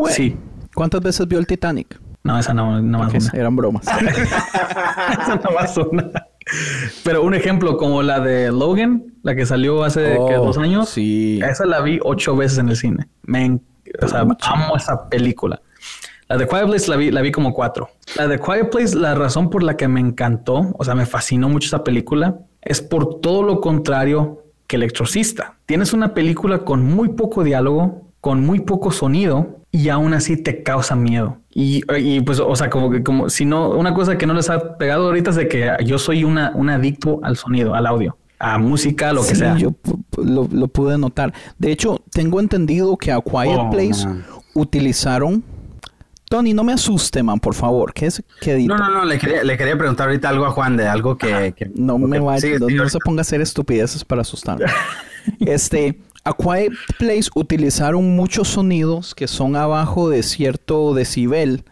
Sí. ¿Cuántas veces vio el Titanic? No, esa no, no más una. eran bromas. Esa no más una. Pero un ejemplo como la de Logan, la que salió hace ¿qué, Oh, dos años. sí. Esa la vi ocho veces en el cine. Me, o sea, amo esa película. La de Quiet Place la vi, la vi como cuatro. La de Quiet Place, la razón por la que me encantó, o sea, me fascinó mucho esa película, es por todo lo contrario que El Exorcista. Tienes una película con muy poco diálogo, con muy poco sonido y aún así te causa miedo. Y, y, pues, o sea, como que, como si no, una cosa que no les ha pegado ahorita es de que yo soy una, un adicto al sonido, al audio, a música, lo que sea. yo lo, lo pude notar. De hecho, tengo entendido que a Quiet Oh, Place man. utilizaron... Tony, no me asuste, man, por favor. ¿Qué es? ¿Qué? No, no, no, le quería, le quería preguntar ahorita algo a Juan de algo que... que- No me vaya, sigue, no, no se ponga a hacer estupideces para asustarme. este, A Quiet Place utilizaron muchos sonidos que son abajo de cierto decibel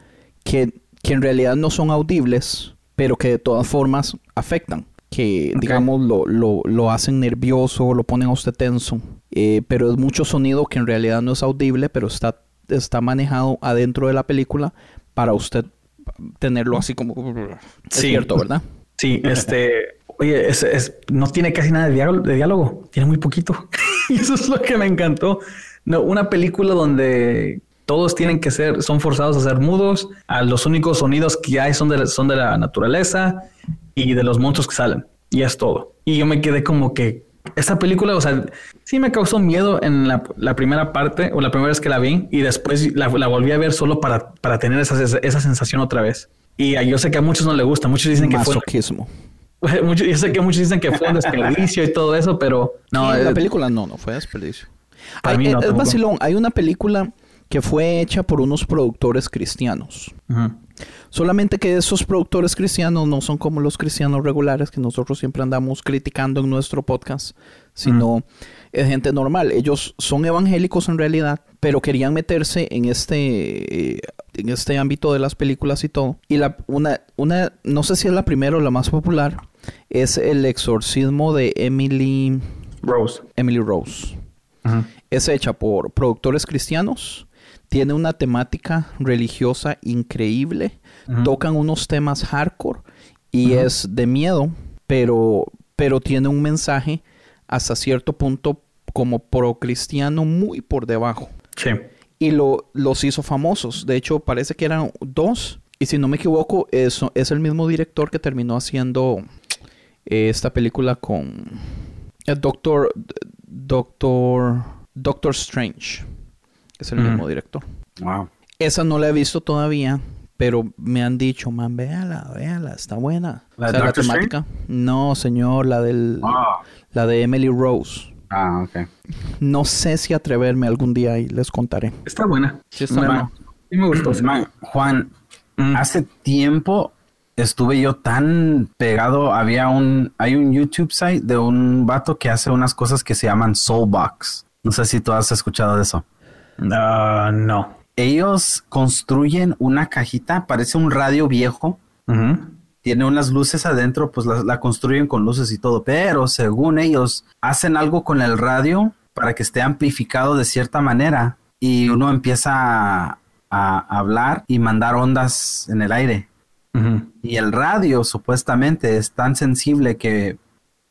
que, que en realidad no son audibles, pero que de todas formas afectan. Que, digamos, lo, lo, lo hacen nervioso, lo ponen a usted tenso. Eh, pero es mucho sonido que en realidad no es audible, pero está, está manejado adentro de la película para usted tenerlo así como... Es Sí. cierto, ¿verdad? Sí, este, oye, es, es- no tiene casi nada de diálogo, de diálogo, tiene muy poquito. y eso es lo que me encantó. No, una película donde todos tienen que ser, son forzados a ser mudos, a los únicos sonidos que hay son de, la- son de la naturaleza y de los monstruos que salen. Y es todo. Y yo me quedé como que, esta película, o sea, sí me causó miedo en la, la primera parte o la primera vez que la vi y después la, la volví a ver solo para, para tener esa, esa sensación otra vez. Y yo sé que a muchos no le gusta, muchos dicen que fue Masoquismo. muchos, yo sé que muchos dicen que fue un desperdicio y todo eso, pero no, Sí, la eh, película no, no fue desperdicio. Para Hay- mí no es tampoco. vacilón. Hay una película que fue hecha por unos productores cristianos. ujú. Solamente que esos productores cristianos no son como los cristianos regulares que nosotros siempre andamos criticando en nuestro podcast, sino es gente normal. Ellos son evangélicos en realidad, pero querían meterse en este, eh, en este ámbito de las películas y todo. Y la, una, una, no sé si es la primera o la más popular, es El exorcismo de Emily, Rose. Emily Rose. Es hecha por productores cristianos. Tiene una temática religiosa increíble. Tocan unos temas hardcore y es de miedo, pero, pero tiene un mensaje hasta cierto punto como pro cristiano muy por debajo. Sí. Y lo, los hizo famosos. De hecho, parece que eran dos. Y si no me equivoco, eso es el mismo director que terminó haciendo eh, esta película con el Doctor Doctor Doctor Strange. Es el mismo director. Wow. Esa no la he visto todavía, pero me han dicho, man, véala, véala, está buena. ¿La de Doctor temática. No, señor, la del la de Emily Rose. ah, ok. No sé si atreverme algún día y les contaré. Está buena. Sí, está buena. Sí me gustó. Man, Juan, Mm. hace tiempo estuve yo tan pegado. Había un, hay un YouTube site de un vato que hace unas cosas que se llaman Soulbox. No sé si tú has escuchado de eso. Ah, no. Ellos construyen una cajita, parece un radio viejo. Tiene unas luces adentro, pues la, la construyen con luces y todo. Pero según ellos, hacen algo con el radio para que esté amplificado de cierta manera. Y uno empieza a, a hablar y mandar ondas en el aire. Y el radio supuestamente es tan sensible que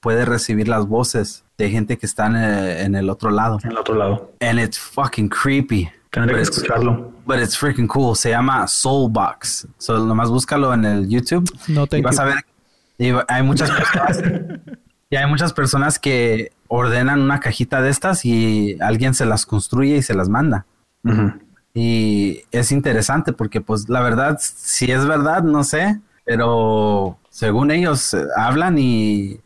puede recibir las voces de gente que está en el, en el otro lado. En el otro lado. And it's fucking creepy. Tendré que But it's- escucharlo. But it's freaking cool. Se llama Soulbox. So nomás búscalo en el YouTube. No, y thank vas you. a ver. y hay muchas personas. y hay muchas personas que ordenan una cajita de estas y alguien se las construye y se las manda. Ujú. Y es interesante porque, pues, la verdad, si es verdad, no sé, pero según ellos eh, hablan y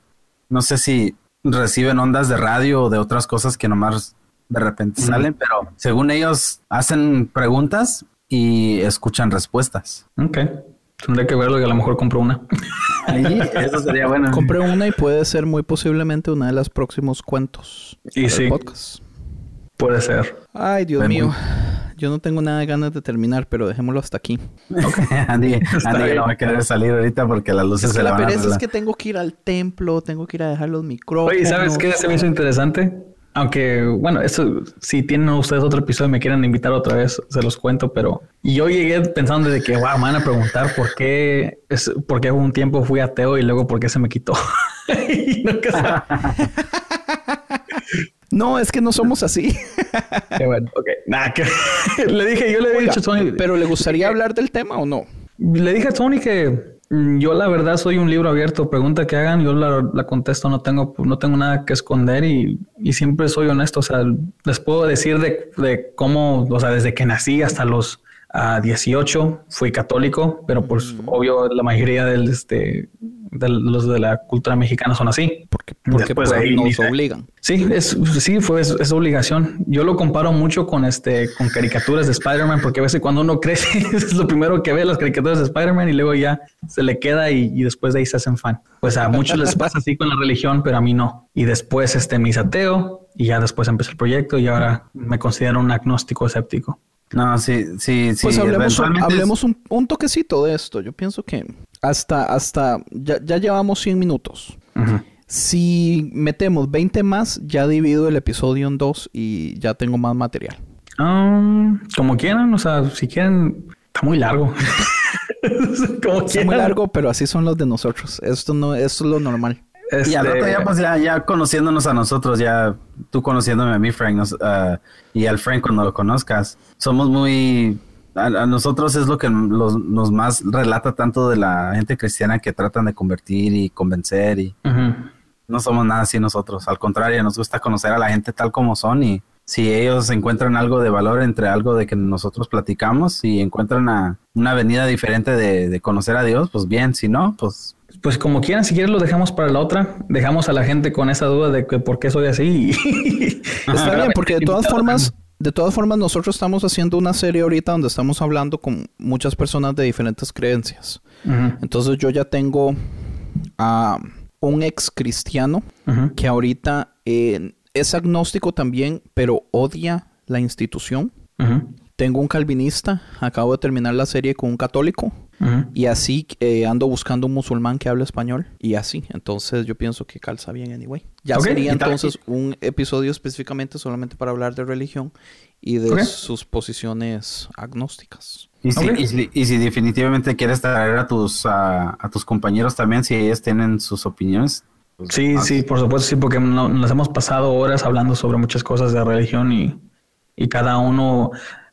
no sé si reciben ondas de radio o de otras cosas que nomás de repente salen, pero según ellos hacen preguntas y escuchan respuestas. Ok. Tendré que verlo y a lo mejor compro una. Ahí, eso sería bueno. Compré una y puede ser muy posiblemente una de los próximos cuentos Y sí. podcast. Puede ser. Ay, Dios mío. Yo no tengo nada de ganas de terminar, pero dejémoslo hasta aquí. Andy, Andy no va a querer salir ahorita porque las luces Es que se le la van a pereza es que tengo que ir al templo, tengo que ir a dejar los micrófonos. Oye, ¿sabes qué se me hizo interesante? Aunque, bueno, eso, si tienen ustedes otro episodio y me quieren invitar otra vez, se los cuento, pero yo llegué pensando de que, wow, me van a preguntar por qué, es, por qué un tiempo fui ateo y luego por qué se me quitó. Y nunca. No, es que no somos así. Qué bueno, ok. Que le dije, yo le Oiga, dicho a Tony, pero ¿le gustaría hablar del tema o no? le dije a Tony que mm, yo la verdad soy un libro abierto, pregunta que hagan, yo la, la contesto, no tengo, no tengo nada que esconder y, y siempre soy honesto, o sea, les puedo decir de, de cómo, o sea, desde que nací hasta los ah, 18 fui católico, pero pues obvio la mayoría del, este, de los de la cultura mexicana son así. Porque, porque Después pues, ahí nos dice- obligan. Sí, es, sí, fue, es, es obligación. Yo lo comparo mucho con este, con caricaturas de Spider-Man, porque a veces cuando uno crece es lo primero que ve las caricaturas de Spider-Man y luego ya se le queda y, y después de ahí se hacen fan. Pues a muchos les pasa así con la religión, pero a mí no. Y después este, me hice ateo y ya después empecé el proyecto y ahora me considero un agnóstico escéptico. No, sí, sí, sí. Pues hablemos, un, hablemos un, un toquecito de esto. Yo pienso que hasta, hasta, ya, ya llevamos 100 minutos. Si metemos 20 más, ya divido el episodio en dos y ya tengo más material. Um, como quieran, o sea, si quieren, está muy largo. como Está muy largo, pero así son los de nosotros. Esto no, esto es lo normal. Y al rato Este, ya, pues ya, ya conociéndonos a nosotros, ya tú conociéndome a mí, Frank, nos- ah, y al Frank cuando lo conozcas, somos muy... A, a nosotros es lo que los- nos más relata tanto de la gente cristiana que tratan de convertir y convencer y no somos nada así nosotros. Al contrario, nos gusta conocer a la gente tal como son y si ellos encuentran algo de valor entre algo de que nosotros platicamos y encuentran a una avenida diferente de, de conocer a Dios, pues bien, si no, pues Pues como quieran, si quieres lo dejamos para la otra. Dejamos a la gente con esa duda de que por qué soy así. Está bien, porque de todas formas, de todas formas, nosotros estamos haciendo una serie ahorita donde estamos hablando con muchas personas de diferentes creencias. Entonces yo ya tengo a un ex cristiano que ahorita eh, es agnóstico también, pero odia la institución. Ujú, Tengo un calvinista, acabo de terminar la serie con un católico. ujú. Y así eh, ando buscando un musulmán que hable español. Y así. Entonces yo pienso que calza bien anyway. Ya Ok, sería entonces un episodio específicamente solamente para hablar de religión y de sus posiciones agnósticas. Y si, Ok. y si- y si definitivamente quieres traer a tus, a, a tus compañeros también, si ellos tienen sus opiniones. pues, Sí, haz- sí, por supuesto, sí, porque no- nos hemos pasado horas hablando sobre muchas cosas de religión y, y cada uno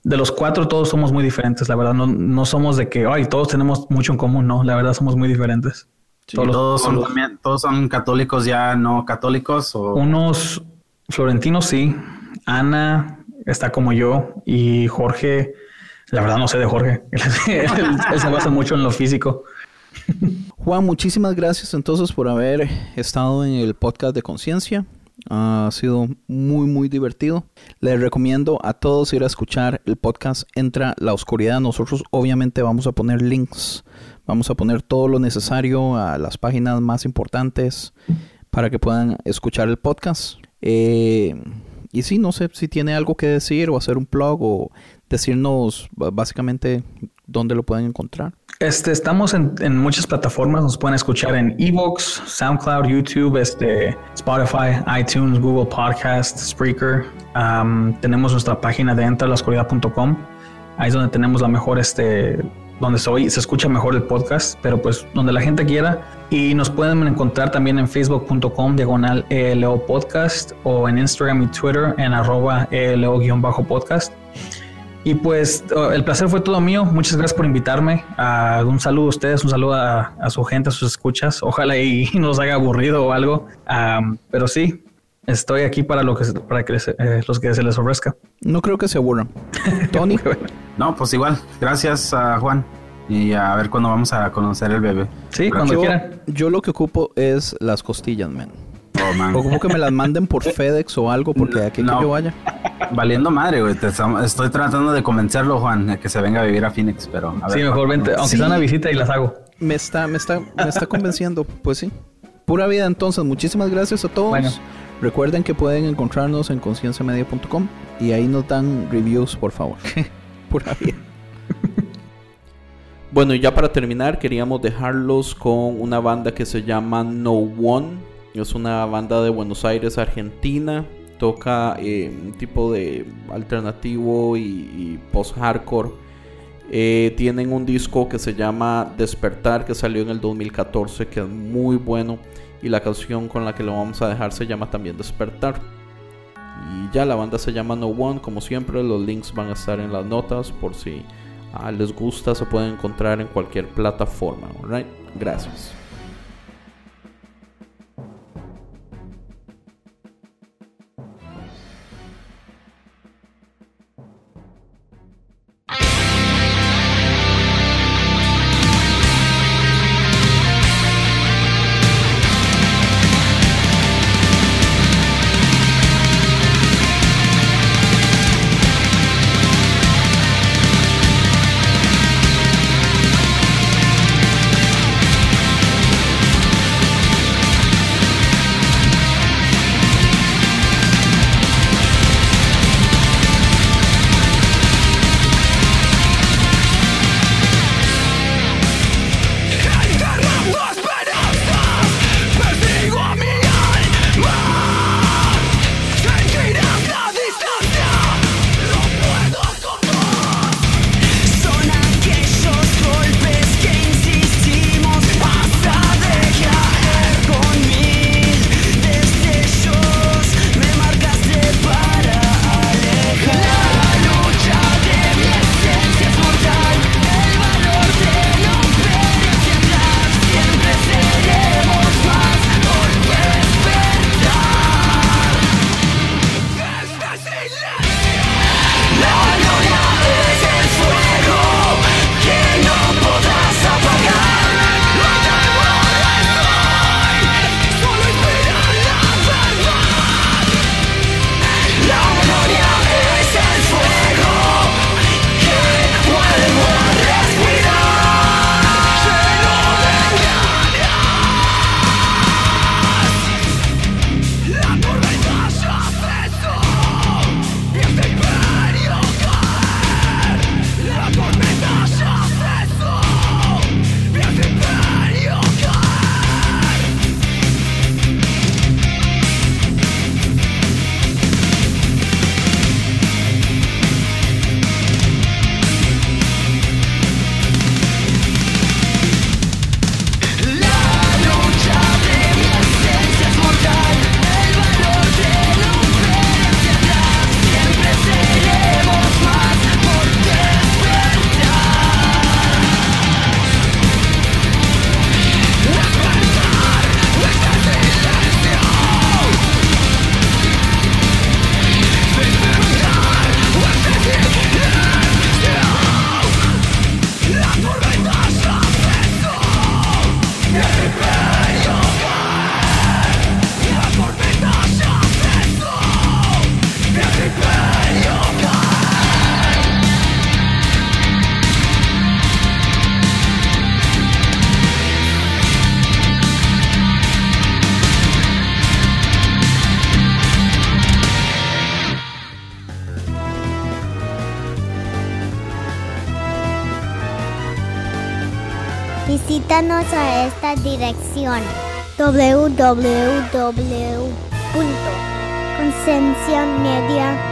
de los cuatro todos somos muy diferentes, la verdad, no, no somos de que, ay, todos tenemos mucho en común, no, la verdad somos muy diferentes. Sí, Todos son, los- también, todos son católicos ya no católicos o Unos florentinos sí, Ana está como yo y Jorge, la verdad no sé de Jorge, él, él se basa mucho en lo físico. Juan, muchísimas gracias entonces por haber estado en el podcast de conciencia. Ha sido muy, muy divertido. Les recomiendo a todos ir a escuchar el podcast Entra la Oscuridad. Nosotros obviamente vamos a poner links. Vamos a poner todo lo necesario a las páginas más importantes para que puedan escuchar el podcast. Eh, y sí, no sé si tiene algo que decir o hacer un blog o decirnos básicamente dónde lo pueden encontrar. Este, estamos en, en muchas plataformas, nos pueden escuchar en Evox, SoundCloud, YouTube, este, Spotify, iTunes, Google Podcast, Spreaker. Tenemos nuestra página de entralascuridad.com. Ahí es donde tenemos la mejor, este, donde se, oye- se escucha mejor el podcast, pero pues donde la gente quiera. Y nos pueden encontrar también en facebook.com diagonal ELO podcast o en Instagram y Twitter en arroba ELO-podcast. Y pues oh, el placer fue todo mío. Muchas gracias por invitarme. Ah, un saludo a ustedes, un saludo a, a su gente, a sus escuchas. Ojalá y no nos haga aburrido o algo. Pero sí, estoy aquí para, lo que, se- para que les- eh, los que se les ofrezca. No creo que se aburran. Tony. No, pues igual. Gracias a Juan. Y a ver cuándo vamos a conocer el bebé. Sí, cuando yo, quieran. yo lo que ocupo es las costillas, man. Oh, man. Ocupo que me las manden por FedEx o algo, porque aquí No. que yo vaya. Valiendo madre, güey. Estoy tratando de convencerlo, Juan, a que se venga a vivir a Phoenix, pero... a Sí, ver, mejor vente, aunque Sí. sea una visita y las hago. Me está, me está, me está convenciendo. Pues sí. Pura vida entonces. Muchísimas gracias a todos. Bueno. Recuerden que pueden encontrarnos en concienciamedia.com y ahí nos dan reviews, por favor. Pura vida. Bueno, y ya para terminar, queríamos dejarlos con una banda que se llama No One. Es una banda de Buenos Aires, Argentina. Toca eh, un tipo de alternativo y, post-hardcore. Eh, tienen un disco que se llama Despertar, que salió en el 2014, que es muy bueno. Y la canción con la que lo vamos a dejar se llama también Despertar. Y ya la banda se llama No One, como siempre. Los links van a estar en las notas por si ah, les gusta. Se pueden encontrar en cualquier plataforma. Gracias. Esta dirección www.concienciamedia.com